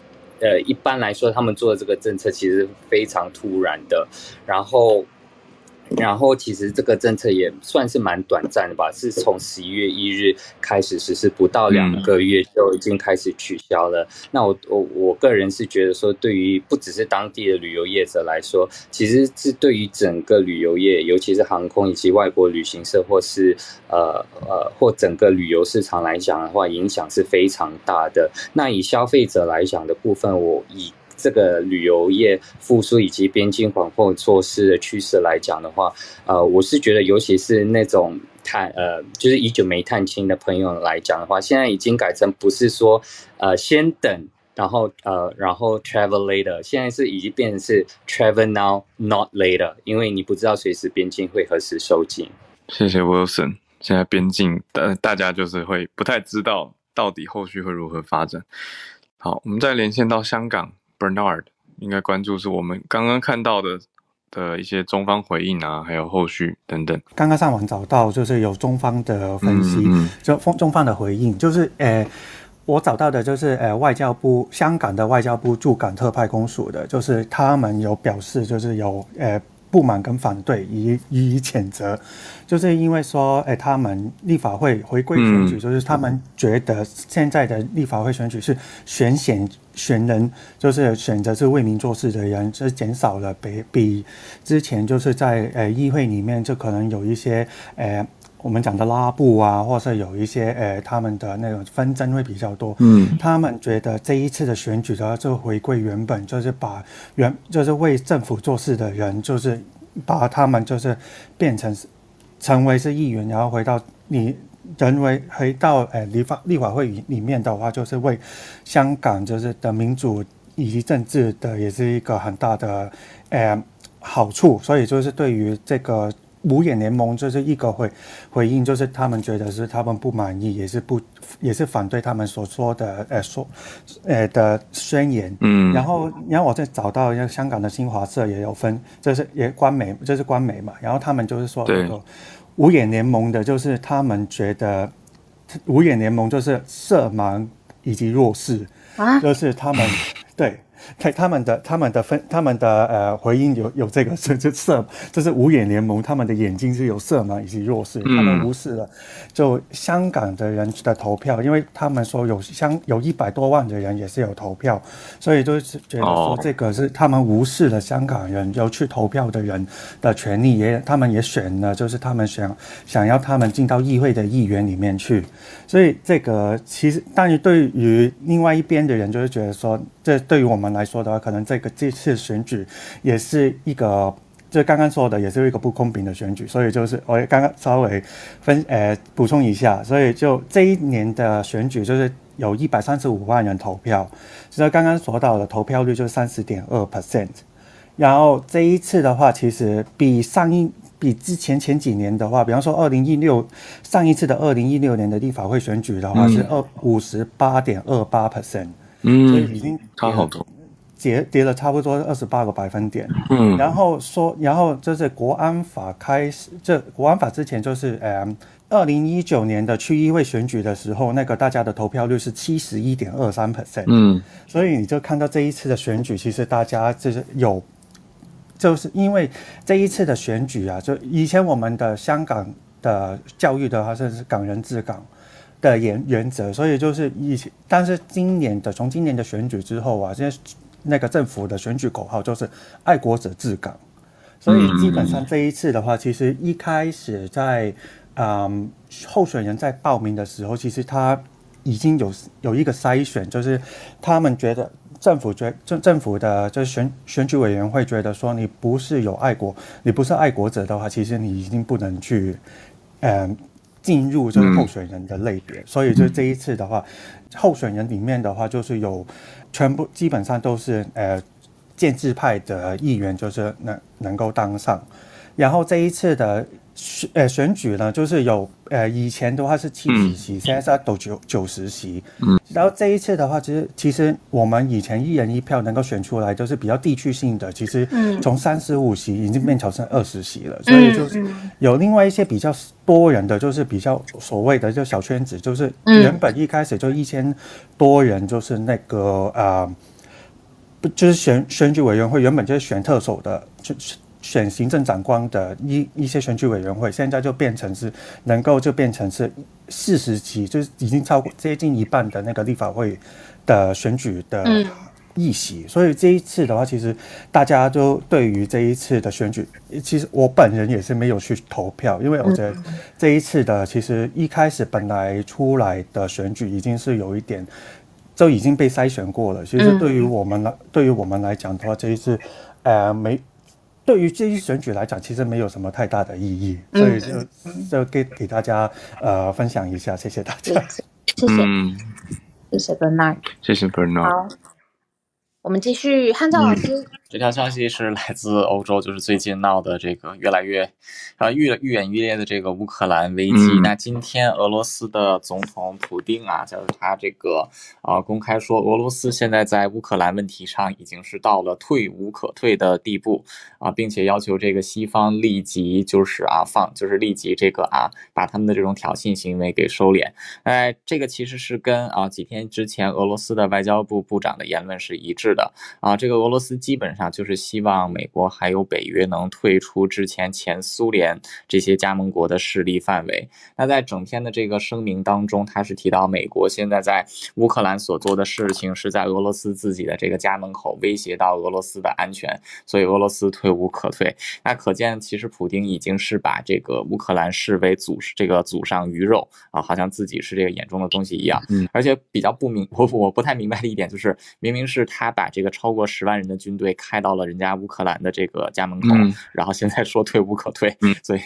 呃一般来说他们做的这个政策其实非常突然的，然后。然后其实这个政策也算是蛮短暂的吧，是从十一月一日开始实施，不到两个月就已经开始取消了。嗯、那我我我个人是觉得说，对于不只是当地的旅游业者来说，其实是对于整个旅游业，尤其是航空以及外国旅行社或是呃呃或整个旅游市场来讲的话，影响是非常大的。那以消费者来讲的部分，我以。这个旅游业复苏以及边境防控措施的趋势来讲的话，呃，我是觉得，尤其是那种探呃，就是已久没探亲的朋友来讲的话，现在已经改成不是说呃先等，然后呃然后 travel later，现在是已经变成是 travel now not later，因为你不知道随时边境会何时收紧。谢谢 Wilson，现在边境大大家就是会不太知道到底后续会如何发展。好，我们再连线到香港。Bernard 应该关注是我们刚刚看到的的一些中方回应啊，还有后续等等。刚刚上网找到，就是有中方的分析，嗯嗯就中中方的回应，就是呃，我找到的就是呃，外交部香港的外交部驻港特派公署的，就是他们有表示，就是有呃。不满跟反对，予以谴责，就是因为说，哎，他们立法会回归选举，就是他们觉得现在的立法会选举是选选选人，就是选择是为民做事的人，是减少了比比之前就是在呃议会里面就可能有一些呃。我们讲的拉布啊，或是有一些呃，他们的那种纷争会比较多。嗯，他们觉得这一次的选举的话，就回归原本，就是把原就是为政府做事的人，就是把他们就是变成成为是议员，然后回到你人为回到呃立法立法会里面的话，就是为香港就是的民主以及政治的也是一个很大的呃好处。所以就是对于这个。五眼联盟就是一个回回应，就是他们觉得是他们不满意，也是不也是反对他们所说的呃说呃的宣言。嗯，然后然后我再找到一个香港的新华社也有分，就是也官媒，就是官媒嘛。然后他们就是说那个五眼联盟的，就是他们觉得五眼联盟就是色盲以及弱势啊，就是他们对。他他们的他们的分他们的呃回应有有这个是就色，这是五眼联盟，他们的眼睛是有色盲以及弱视，他们无视了。就香港的人的投票，因为他们说有香有一百多万的人也是有投票，所以就是觉得说这个是他们无视了香港人有去投票的人的权利，也他们也选了，就是他们想想要他们进到议会的议员里面去，所以这个其实但是对于另外一边的人就是觉得说。这对于我们来说的话，可能这个这次选举也是一个，就刚刚说的，也是一个不公平的选举。所以就是我刚刚稍微分呃补充一下，所以就这一年的选举，就是有一百三十五万人投票，所以刚刚说到的投票率就是三十点二 percent。然后这一次的话，其实比上一比之前前几年的话，比方说二零一六上一次的二零一六年的立法会选举的话，是二五十八点二八 percent。嗯，所以已经差好多，跌跌了差不多二十八个百分点。嗯，然后说，然后就是国安法开始，这国安法之前就是嗯，二零一九年的区议会选举的时候，那个大家的投票率是七十一点二三 percent。嗯，所以你就看到这一次的选举，其实大家就是有，就是因为这一次的选举啊，就以前我们的香港的教育的话，是港人治港。的原原则，所以就是以前，但是今年的从今年的选举之后啊，现在那个政府的选举口号就是“爱国者治港”，所以基本上这一次的话，其实一开始在嗯候选人在报名的时候，其实他已经有有一个筛选，就是他们觉得政府觉政政府的就选选举委员会觉得说，你不是有爱国，你不是爱国者的话，其实你已经不能去嗯。进入这个候选人的类别，所以就这一次的话，候选人里面的话，就是有全部基本上都是呃建制派的议员，就是能能够当上，然后这一次的。选呃选举呢，就是有呃以前的话是七十席，嗯、现在是到九九十席。嗯，然后这一次的话，其实其实我们以前一人一票能够选出来，都是比较地区性的。其实从三十五席已经变成剩二十席了，嗯、所以就是有另外一些比较多人的，就是比较所谓的就小圈子，就是原本一开始就一千多人，就是那个啊，不、呃、就是选选举委员会原本就是选特首的，就是。选行政长官的一一些选举委员会，现在就变成是能够就变成是四十席，就是已经超过接近一半的那个立法会的选举的议席。嗯、所以这一次的话，其实大家都对于这一次的选举，其实我本人也是没有去投票，因为我觉得这一次的其实一开始本来出来的选举已经是有一点就已经被筛选过了。其实对于我们来，对于我们来讲的话，这一次呃没。对于这一选举来讲，其实没有什么太大的意义，所以就就给给大家呃分享一下，谢谢大家，谢谢，谢谢。Bernard，谢谢 Bernard。我们继续，汉照老师。嗯这条消息是来自欧洲，就是最近闹的这个越来越，呃，愈愈演愈烈的这个乌克兰危机。嗯、那今天俄罗斯的总统普丁啊，就是他这个啊、呃，公开说，俄罗斯现在在乌克兰问题上已经是到了退无可退的地步啊，并且要求这个西方立即就是啊放，就是立即这个啊，把他们的这种挑衅行为给收敛。哎，这个其实是跟啊几天之前俄罗斯的外交部部长的言论是一致的啊，这个俄罗斯基本上。啊，就是希望美国还有北约能退出之前前苏联这些加盟国的势力范围。那在整篇的这个声明当中，他是提到美国现在在乌克兰所做的事情是在俄罗斯自己的这个家门口威胁到俄罗斯的安全，所以俄罗斯退无可退。那可见，其实普京已经是把这个乌克兰视为祖这个祖上鱼肉啊，好像自己是这个眼中的东西一样。嗯，而且比较不明，我我不太明白的一点就是，明明是他把这个超过十万人的军队。开到了人家乌克兰的这个家门口，嗯、然后现在说退无可退，嗯、所以，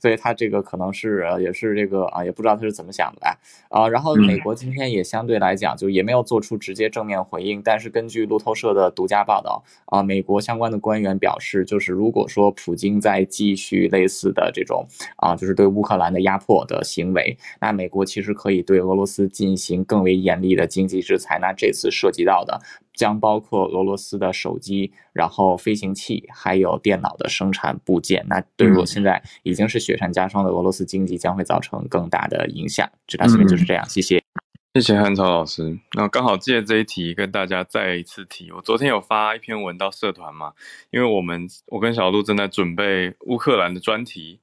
所以他这个可能是也是这个啊，也不知道他是怎么想的吧啊。然后美国今天也相对来讲就也没有做出直接正面回应，但是根据路透社的独家报道啊，美国相关的官员表示，就是如果说普京在继续类似的这种啊，就是对乌克兰的压迫的行为，那美国其实可以对俄罗斯进行更为严厉的经济制裁。那这次涉及到的。将包括俄罗斯的手机，然后飞行器，还有电脑的生产部件。那对于我现在已经是雪上加霜的俄罗斯经济，将会造成更大的影响。这条新闻就是这样，谢谢。谢谢汉超老师。那刚好借这一题跟大家再一次提，我昨天有发一篇文到社团嘛，因为我们我跟小鹿正在准备乌克兰的专题，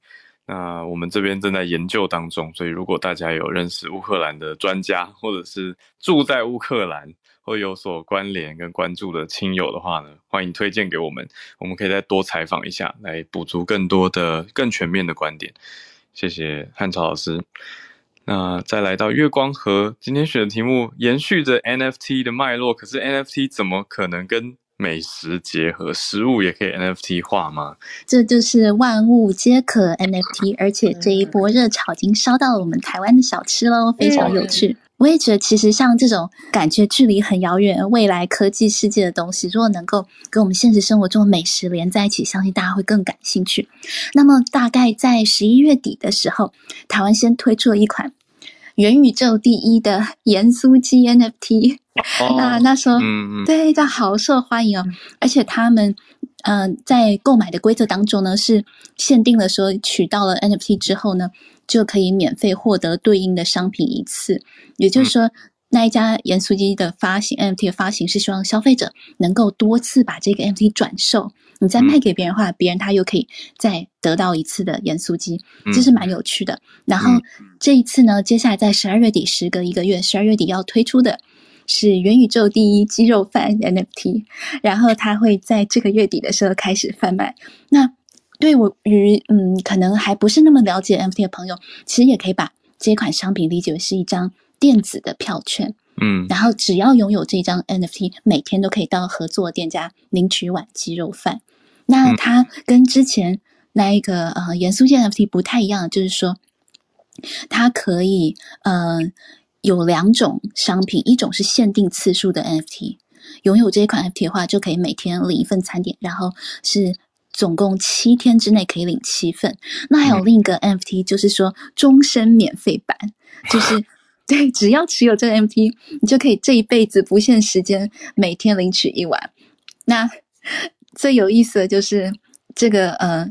那我们这边正在研究当中，所以如果大家有认识乌克兰的专家，或者是住在乌克兰。会有所关联跟关注的亲友的话呢，欢迎推荐给我们，我们可以再多采访一下，来补足更多的、更全面的观点。谢谢汉朝老师。那再来到月光河，今天选的题目延续着 NFT 的脉络，可是 NFT 怎么可能跟美食结合？食物也可以 NFT 化吗？这就是万物皆可 NFT，而且这一波热潮已经烧到了我们台湾的小吃喽，非常有趣。我也觉得，其实像这种感觉距离很遥远、未来科技世界的东西，如果能够跟我们现实生活中的美食连在一起，相信大家会更感兴趣。那么，大概在十一月底的时候，台湾先推出了一款元宇宙第一的盐酥鸡 NFT。哦、那那时候，嗯嗯，对，它好受欢迎哦。而且他们，嗯、呃，在购买的规则当中呢，是限定了说，取到了 NFT 之后呢，就可以免费获得对应的商品一次。也就是说，嗯、那一家盐酥鸡的发行 NFT 的发行是希望消费者能够多次把这个 NFT 转售，你再卖给别人的话，别人他又可以再得到一次的盐酥鸡，这是蛮有趣的。然后这一次呢，接下来在十二月底，时隔一个月，十二月底要推出的。是元宇宙第一鸡肉饭 NFT，然后它会在这个月底的时候开始贩卖。那对我于嗯，可能还不是那么了解 NFT 的朋友，其实也可以把这款商品理解为是一张电子的票券。嗯，然后只要拥有这张 NFT，每天都可以到合作店家领取一碗鸡肉饭。那它跟之前那一个呃元素线 NFT 不太一样，就是说它可以呃。有两种商品，一种是限定次数的 NFT，拥有这一款 NFT 的话，就可以每天领一份餐点，然后是总共七天之内可以领七份。那还有另一个 NFT，就是说终身免费版，就是 对，只要持有这个 NFT，你就可以这一辈子不限时间每天领取一碗。那最有意思的就是这个呃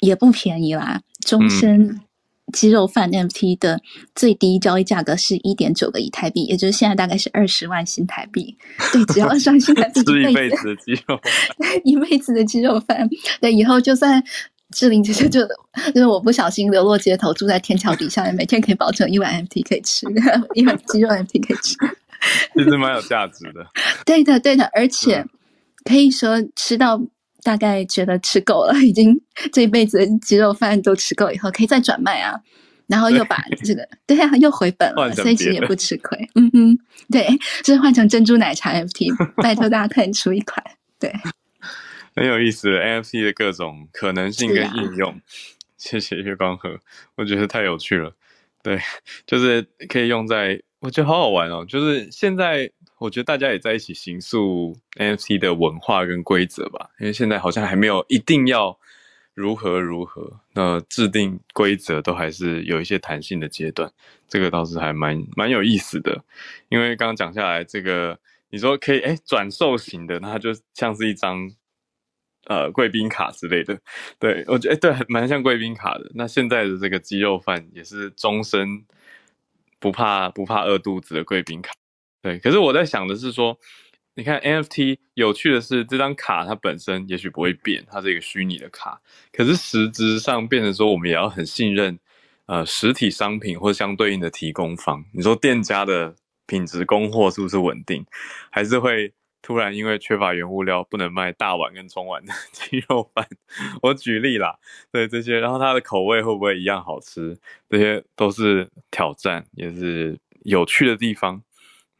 也不便宜啦，终身。嗯鸡肉饭 NFT 的最低交易价格是一点九个以太币，也就是现在大概是二十万新台币。对，只要二十万新台币，吃一辈子的鸡肉，一辈子的鸡肉饭。对，以后就算志玲姐姐就就是我不小心流落街头，住在天桥底下，每天可以保证一碗 NFT 可以吃，一碗鸡肉 NFT 可以吃，其实蛮有价值的。对的，对的，而且可以说吃到。大概觉得吃够了，已经 这一辈子的鸡肉饭都吃够以后，可以再转卖啊，然后又把这个对呀、啊，又回本了，所以其实也不吃亏。嗯嗯，对，就是换成珍珠奶茶 NFT，拜托大家快点出一款，对，很有意思 NFT 的各种可能性跟应用。啊、谢谢月光河，我觉得太有趣了。对，就是可以用在，我觉得好好玩哦，就是现在。我觉得大家也在一起形塑 NFT 的文化跟规则吧，因为现在好像还没有一定要如何如何，那制定规则都还是有一些弹性的阶段，这个倒是还蛮蛮有意思的。因为刚刚讲下来，这个你说可以哎转售型的，那它就像是一张呃贵宾卡之类的，对我觉得对，蛮像贵宾卡的。那现在的这个鸡肉饭也是终身不怕不怕饿肚子的贵宾卡。对，可是我在想的是说，你看 NFT 有趣的是，这张卡它本身也许不会变，它是一个虚拟的卡，可是实质上变成说，我们也要很信任，呃，实体商品或相对应的提供方。你说店家的品质供货是不是稳定，还是会突然因为缺乏原物料不能卖大碗跟中碗的 鸡肉饭？我举例啦，对这些，然后它的口味会不会一样好吃？这些都是挑战，也是有趣的地方。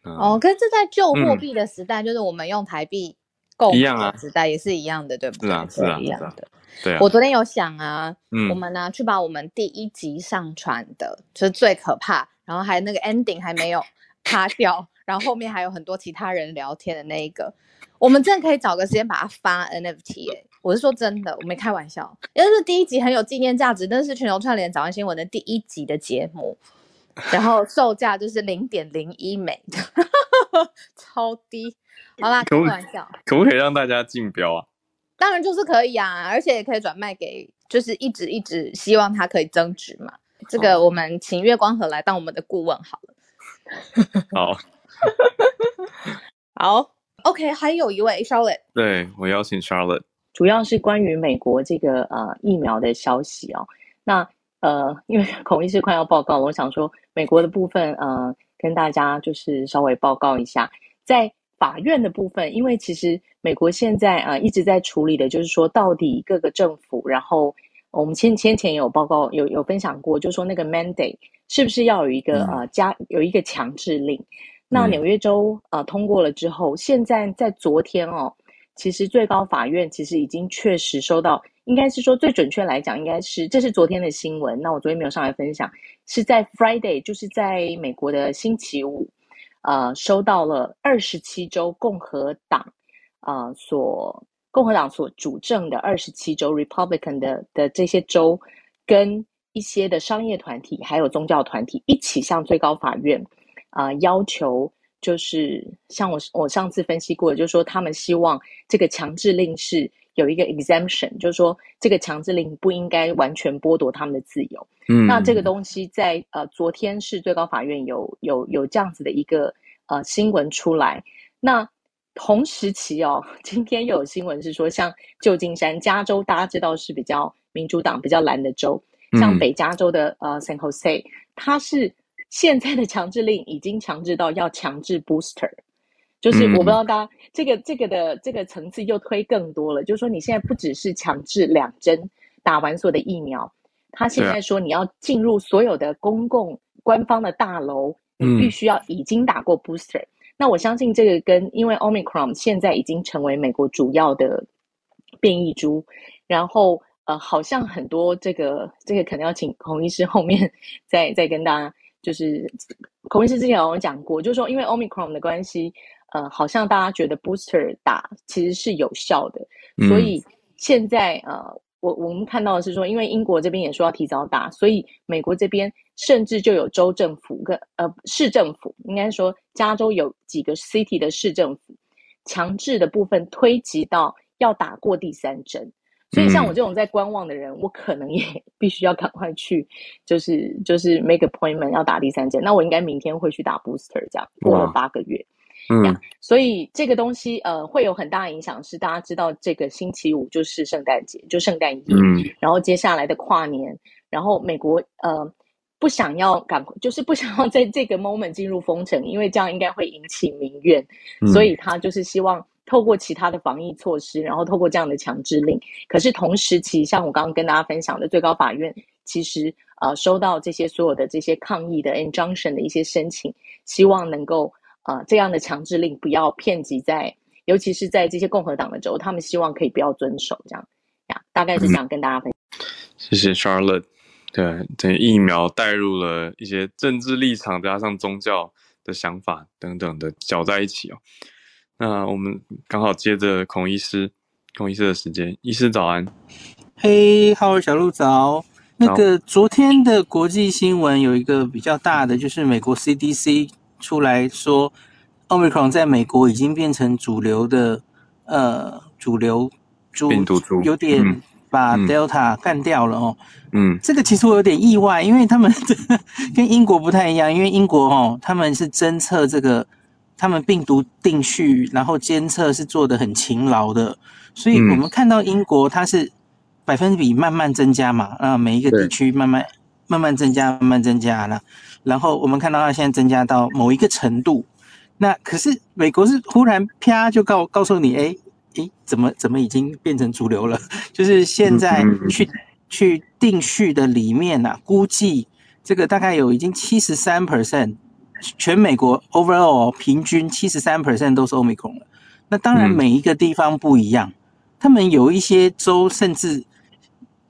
嗯、哦，可是这在旧货币的时代，嗯、就是我们用台币购买的时代也是一样的，对不对？是啊，是啊，一样的。啊对啊。我昨天有想啊，嗯、我们呢去把我们第一集上传的，就是最可怕，然后还那个 ending 还没有 卡掉，然后后面还有很多其他人聊天的那一个，我们真的可以找个时间把它发 NFT 哎、欸，我是说真的，我没开玩笑，因为是第一集很有纪念价值，那是全球串联早安新闻的第一集的节目。然后售价就是零点零一美，超低。好啦，开玩笑，可不可以让大家竞标啊？当然就是可以啊，而且也可以转卖给，就是一直一直希望它可以增值嘛。这个我们请月光河来当我们的顾问好了。好，好，OK，还有一位 Charlotte，对，我邀请 Charlotte，主要是关于美国这个呃疫苗的消息哦。那呃，因为 孔医师快要报告了，我想说美国的部分，呃，跟大家就是稍微报告一下，在法院的部分，因为其实美国现在呃一直在处理的，就是说到底各个政府，然后我们先先前有报告有有分享过，就是说那个 mandate 是不是要有一个呃加有一个强制令？那纽约州呃通过了之后，现在在昨天哦，其实最高法院其实已经确实收到。应该是说，最准确来讲，应该是这是昨天的新闻。那我昨天没有上来分享，是在 Friday，就是在美国的星期五，呃，收到了二十七州共和党，呃，所共和党所主政的二十七州 Republican 的的这些州，跟一些的商业团体还有宗教团体一起向最高法院啊、要求，就是像我我上次分析过的，就是说他们希望这个强制令是有一个 exemption，就是说这个强制令不应该完全剥夺他们的自由。嗯，那这个东西在呃昨天是最高法院有有有这样子的一个呃新闻出来。那同时期哦，今天又有新闻是说，像旧金山、加州，大家知道是比较民主党比较蓝的州，像北加州的呃 San Jose，它是现在的强制令已经强制到要强制 booster，就是我不知道大家这个这个的这个层次又推更多了，就是说你现在不只是强制两针打完所有的疫苗，他现在说你要进入所有的公共官方的大楼，你必须要已经打过 booster。那我相信这个跟因为 Omicron 现在已经成为美国主要的变异株，然后呃，好像很多这个这个可能要请孔医师后面 再再跟大家，就是孔医师之前有讲过，就是说因为 Omicron 的关系，呃，好像大家觉得 booster 打其实是有效的，所以现在呃。我我们看到的是说，因为英国这边也说要提早打，所以美国这边甚至就有州政府跟呃市政府，应该说加州有几个 city 的市政府，强制的部分推及到要打过第三针。所以像我这种在观望的人，嗯、我可能也 必须要赶快去，就是就是 make appointment 要打第三针。那我应该明天会去打 booster，这样过了八个月。嗯所以这个东西呃会有很大影响，是大家知道这个星期五就是圣诞节，就圣诞夜，嗯，然后接下来的跨年，然后美国呃不想要赶，就是不想要在这个 moment 进入封城，因为这样应该会引起民怨，嗯，所以他就是希望透过其他的防疫措施，然后透过这样的强制令。可是同时期，像我刚刚跟大家分享的，最高法院其实呃收到这些所有的这些抗议的 injunction 的一些申请，希望能够。啊、呃，这样的强制令不要遍及在，尤其是在这些共和党的州，他们希望可以不要遵守这样呀，大概是这样跟大家分享。谢谢 Charlotte，对，这疫苗带入了一些政治立场加上宗教的想法等等的搅在一起哦。那我们刚好接着孔医师，孔医师的时间，医师早安。嘿，哈喽，小鹿早。那个昨天的国际新闻有一个比较大的，就是美国 CDC。出来说，Omicron 在美国已经变成主流的，呃，主流株，病毒株，有点把 Delta 干掉了哦。嗯，这个其实我有点意外，因为他们跟英国不太一样，因为英国哦，他们是侦测这个，他们病毒定序，然后监测是做的很勤劳的，所以我们看到英国它是百分比慢慢增加嘛，啊，每一个地区慢慢慢慢增加，慢慢增加了。然后我们看到它现在增加到某一个程度，那可是美国是忽然啪就告告诉你，哎哎，怎么怎么已经变成主流了？就是现在去去定序的里面啊，估计这个大概有已经七十三 percent，全美国 overall 平均七十三 percent 都是 Omicron 了。那当然每一个地方不一样，他们有一些州甚至。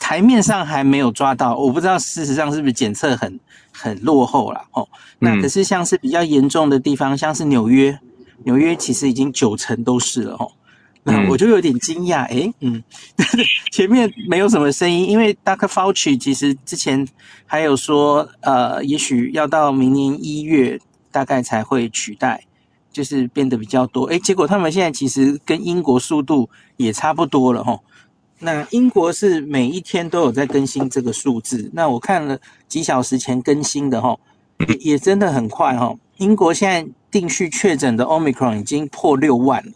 台面上还没有抓到，我不知道事实上是不是检测很很落后了哦。那可是像是比较严重的地方，像是纽约，纽约其实已经九成都是了哦。那我就有点惊讶，诶，嗯，前面没有什么声音，因为 Dr. Fauci 其实之前还有说，呃，也许要到明年一月大概才会取代，就是变得比较多。诶，结果他们现在其实跟英国速度也差不多了哦。那英国是每一天都有在更新这个数字。那我看了几小时前更新的哈，也也真的很快哈。英国现在定序确诊的 Omicron 已经破六万了，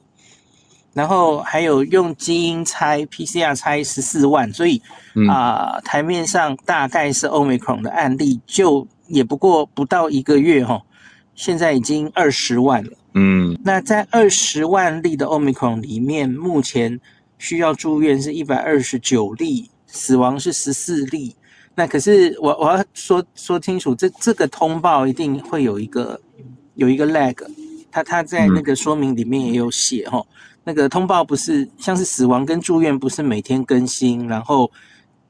然后还有用基因猜 PCR 猜十四万，所以啊、呃，台面上大概是 Omicron 的案例就也不过不到一个月哈，现在已经二十万了。嗯，那在二十万例的 Omicron 里面，目前。需要住院是一百二十九例，死亡是十四例。那可是我我要说说清楚，这这个通报一定会有一个有一个 lag，他他在那个说明里面也有写哈、嗯，那个通报不是像是死亡跟住院不是每天更新，然后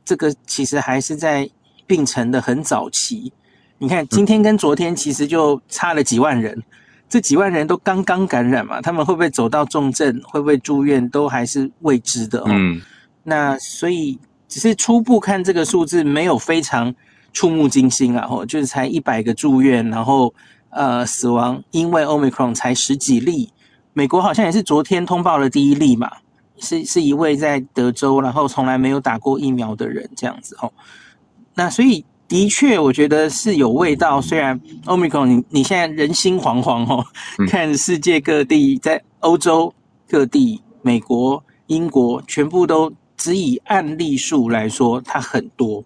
这个其实还是在病程的很早期。你看今天跟昨天其实就差了几万人。这几万人都刚刚感染嘛，他们会不会走到重症，会不会住院，都还是未知的哦。嗯，那所以只是初步看这个数字没有非常触目惊心啊，吼，就是才一百个住院，然后呃死亡因为 Omicron 才十几例。美国好像也是昨天通报了第一例嘛，是是一位在德州，然后从来没有打过疫苗的人这样子哦。那所以的确，我觉得是有味道。虽然 Omicron 你你现在人心惶惶哦，看世界各地，在欧洲各地、美国、英国，全部都。只以案例数来说，它很多。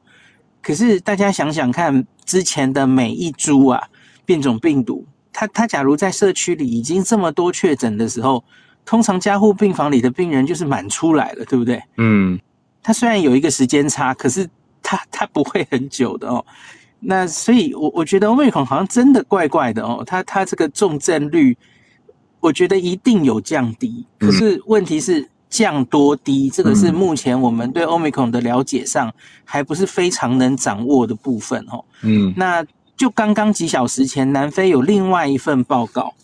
可是大家想想看，之前的每一株啊，变种病毒，它它假如在社区里已经这么多确诊的时候，通常加护病房里的病人就是满出来了，对不对？嗯。它虽然有一个时间差，可是它它不会很久的哦。那所以我，我我觉得 Omicron 好像真的怪怪的哦。它它这个重症率，我觉得一定有降低。可是问题是。降多低，这个是目前我们对 Omicron 的了解上还不是非常能掌握的部分哦。嗯，那就刚刚几小时前，南非有另外一份报告。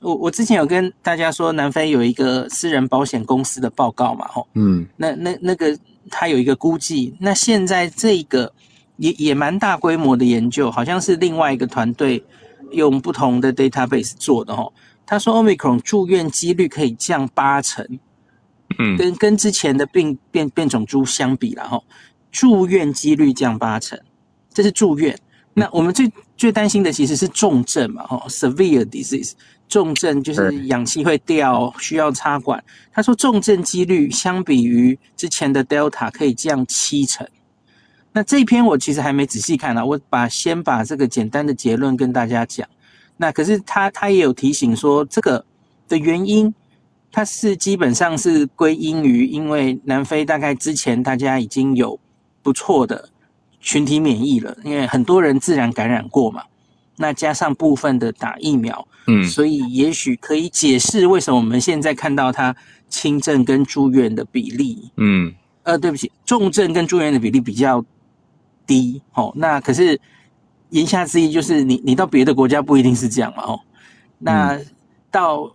我我之前有跟大家说，南非有一个私人保险公司的报告嘛，吼。嗯，那那那个他有一个估计，那现在这个也也蛮大规模的研究，好像是另外一个团队用不同的 database 做的哦。他说 Omicron 住院几率可以降八成。嗯，跟跟之前的病变变种株相比，然后住院几率降八成，这是住院。那我们最最担心的其实是重症嘛，哦，severe disease，重症就是氧气会掉，需要插管。他说重症几率相比于之前的 Delta 可以降七成。那这一篇我其实还没仔细看啊，我把先把这个简单的结论跟大家讲。那可是他他也有提醒说这个的原因。它是基本上是归因于，因为南非大概之前大家已经有不错的群体免疫了，因为很多人自然感染过嘛，那加上部分的打疫苗，嗯，所以也许可以解释为什么我们现在看到它轻症跟住院的比例，嗯，呃，对不起，重症跟住院的比例比较低，哦，那可是言下之意就是你你到别的国家不一定是这样嘛，哦，那到。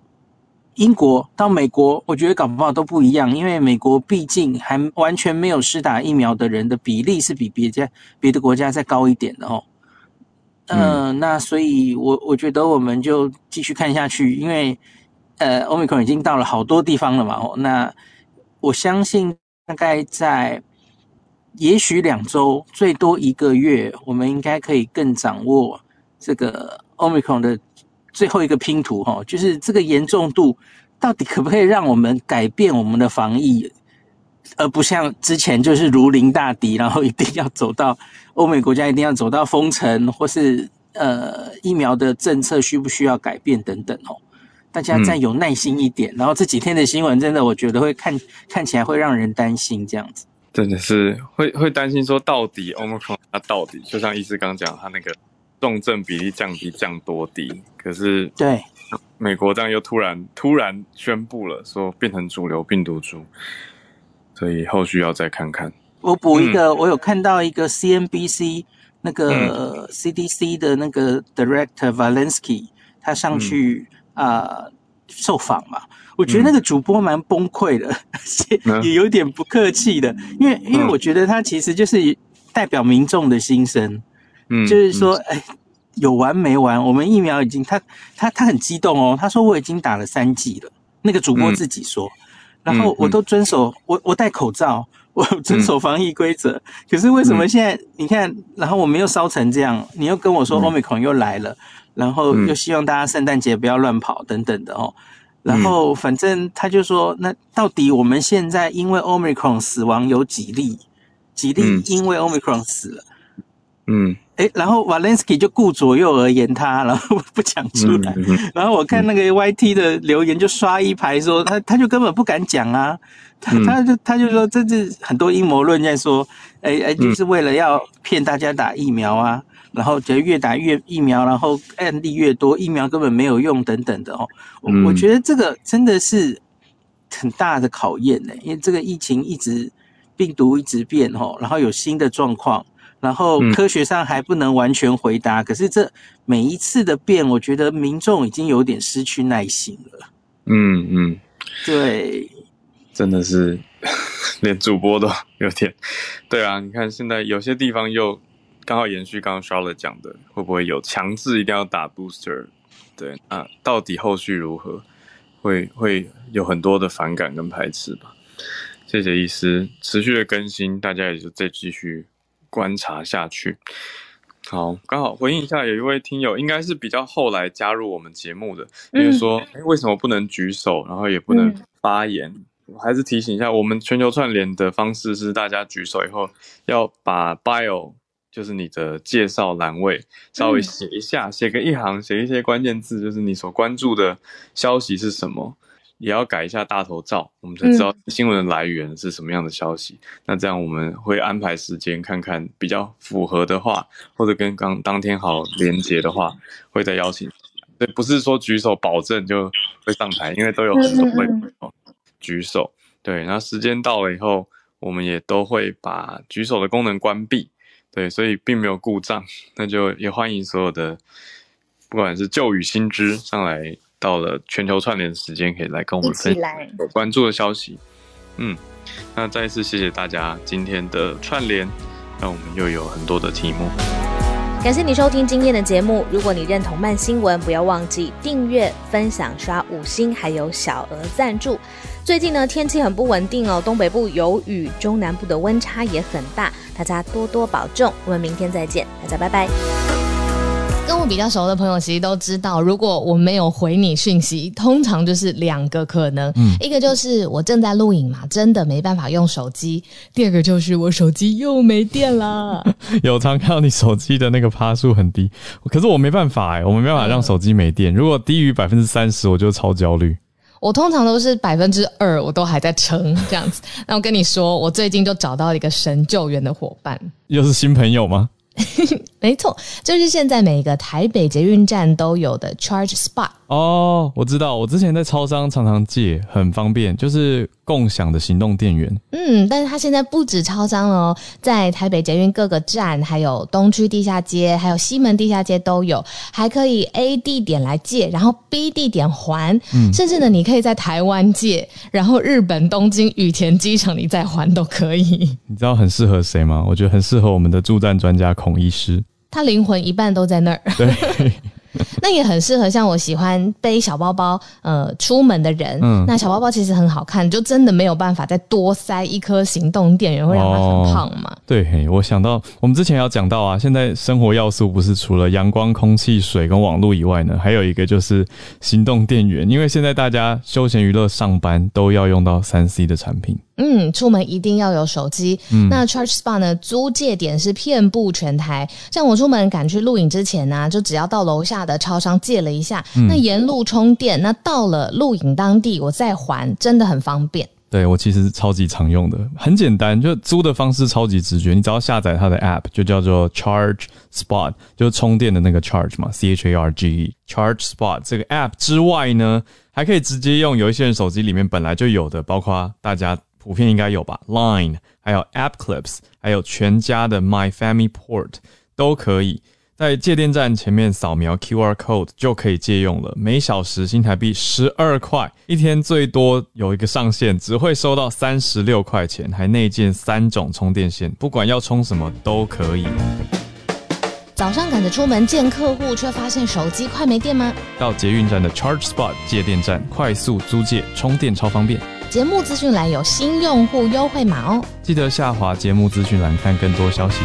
英国到美国，我觉得搞不好都不一样，因为美国毕竟还完全没有施打疫苗的人的比例是比别家别的国家再高一点的哦。嗯、那所以我我觉得我们就继续看下去，因为呃，Omicron 已经到了好多地方了嘛。那我相信大概在也许两周，最多一个月，我们应该可以更掌握这个 Omicron 的。最后一个拼图哈，就是这个严重度到底可不可以让我们改变我们的防疫，而不像之前就是如临大敌，然后一定要走到欧美国家，一定要走到封城，或是呃疫苗的政策需不需要改变等等哦。大家再有耐心一点，嗯、然后这几天的新闻真的我觉得会看看起来会让人担心这样子，真的是会会担心说到底 Omicron 它到底就像医师刚讲它那个。重症比例降低降多低？可是对美国这样又突然突然宣布了，说变成主流病毒株，所以后续要再看看。我补一个，嗯、我有看到一个 CNBC 那个 CDC 的那个 Director Valensky，他上去啊、受访嘛，我觉得那个主播蛮崩溃的，嗯、也有点不客气的，因为因为我觉得他其实就是代表民众的心声。嗯，就是说，哎，有完没完？我们疫苗已经，他他他很激动哦，他说我已经打了三剂了。那个主播自己说，然后我都遵守，我我戴口罩，我遵守防疫规则。可是为什么现在你看，然后我们又烧成这样，你又跟我说 Omicron 又来了，然后又希望大家圣诞节不要乱跑等等的哦。然后反正他就说，那到底我们现在因为 Omicron 死亡有几例？几例因为 Omicron 死了？嗯。哎，然后瓦伦斯基就顾左右而言他，然后 不讲出来。嗯嗯、然后我看那个 YT 的留言就刷一排说他他就根本不敢讲啊，他他就他就说这是很多阴谋论在说，哎哎就是为了要骗大家打疫苗啊，然后觉得越打越疫苗，然后案例越多，疫苗根本没有用等等的哦。我我觉得这个真的是很大的考验呢，因为这个疫情一直病毒一直变哦，然后有新的状况。然后科学上还不能完全回答，嗯、可是这每一次的变，我觉得民众已经有点失去耐心了。嗯嗯，嗯对，真的是连主播都有点。对啊，你看现在有些地方又刚好延续刚刚 Charlotte 讲的，会不会有强制一定要打 booster？对啊，到底后续如何？会会有很多的反感跟排斥吧。谢谢医师持续的更新，大家也就再继续观察下去。好，刚好回应一下，有一位听友应该是比较后来加入我们节目的，因为说，哎，为什么不能举手，然后也不能发言？嗯、我还是提醒一下，我们全球串联的方式是，大家举手以后要把 bio，就是你的介绍栏位稍微写一下，写个一行，写一些关键字，就是你所关注的消息是什么。也要改一下大头照，我们才知道新闻的来源是什么样的消息。嗯、那这样我们会安排时间，看看比较符合的话，或者跟刚当天好连接的话，会再邀请。对，不是说举手保证就会上台，因为都有很多会举手。对，然后时间到了以后，我们也都会把举手的功能关闭。对，所以并没有故障。那就也欢迎所有的，不管是旧与新知上来。到了全球串联的时间，可以来跟我们分享有关注的消息。嗯，那再一次谢谢大家今天的串联，让我们又有很多的题目。感谢你收听今天的节目。如果你认同慢新闻，不要忘记订阅、分享、刷五星，还有小额赞助。最近呢，天气很不稳定哦，东北部有雨，中南部的温差也很大，大家多多保重。我们明天再见，大家拜拜。跟我比较熟的朋友其实都知道，如果我没有回你讯息，通常就是两个可能，嗯，一个就是我正在录影嘛，真的没办法用手机；第二个就是我手机又没电了。有常看到你手机的那个趴数很低，可是我没办法哎、欸，我没办法让手机没电。如果低于百分之三十，我就超焦虑。我通常都是百分之二，我都还在撑这样子。那我跟你说，我最近就找到一个神救援的伙伴，又是新朋友吗？没错，就是现在每个台北捷运站都有的 Charge Spot。哦，我知道，我之前在超商常常借，很方便，就是。共享的行动电源，嗯，但是它现在不止超商哦，在台北捷运各个站，还有东区地下街，还有西门地下街都有，还可以 A 地点来借，然后 B 地点还，嗯，甚至呢，你可以在台湾借，然后日本东京羽田机场你再还都可以。你知道很适合谁吗？我觉得很适合我们的驻站专家孔医师，他灵魂一半都在那儿。对。那也很适合像我喜欢背小包包呃出门的人，嗯，那小包包其实很好看，就真的没有办法再多塞一颗行动电源，会让它很胖嘛。哦、对，我想到我们之前要讲到啊，现在生活要素不是除了阳光、空气、水跟网络以外呢，还有一个就是行动电源，因为现在大家休闲娱乐、上班都要用到三 C 的产品。嗯，出门一定要有手机。嗯，那 Charge Spot 呢？租借点是遍布全台。像我出门赶去录影之前呢、啊，就只要到楼下的超商借了一下，嗯、那沿路充电，那到了录影当地我再还，真的很方便。对，我其实超级常用的，很简单，就租的方式超级直觉。你只要下载它的 App，就叫做 Charge Spot，就是充电的那个 Charge 嘛，C H A R G E。Charge Spot 这个 App 之外呢，还可以直接用有一些人手机里面本来就有的，包括大家。普遍应该有吧，Line，还有 App Clips，还有全家的 My Family Port 都可以在借电站前面扫描 QR Code 就可以借用了。每小时新台币十二块，一天最多有一个上限，只会收到三十六块钱，还内建三种充电线，不管要充什么都可以。早上赶着出门见客户，却发现手机快没电吗？到捷运站的 Charge Spot 借电站，快速租借充电超方便。节目资讯栏有新用户优惠码哦，记得下滑节目资讯栏看更多消息。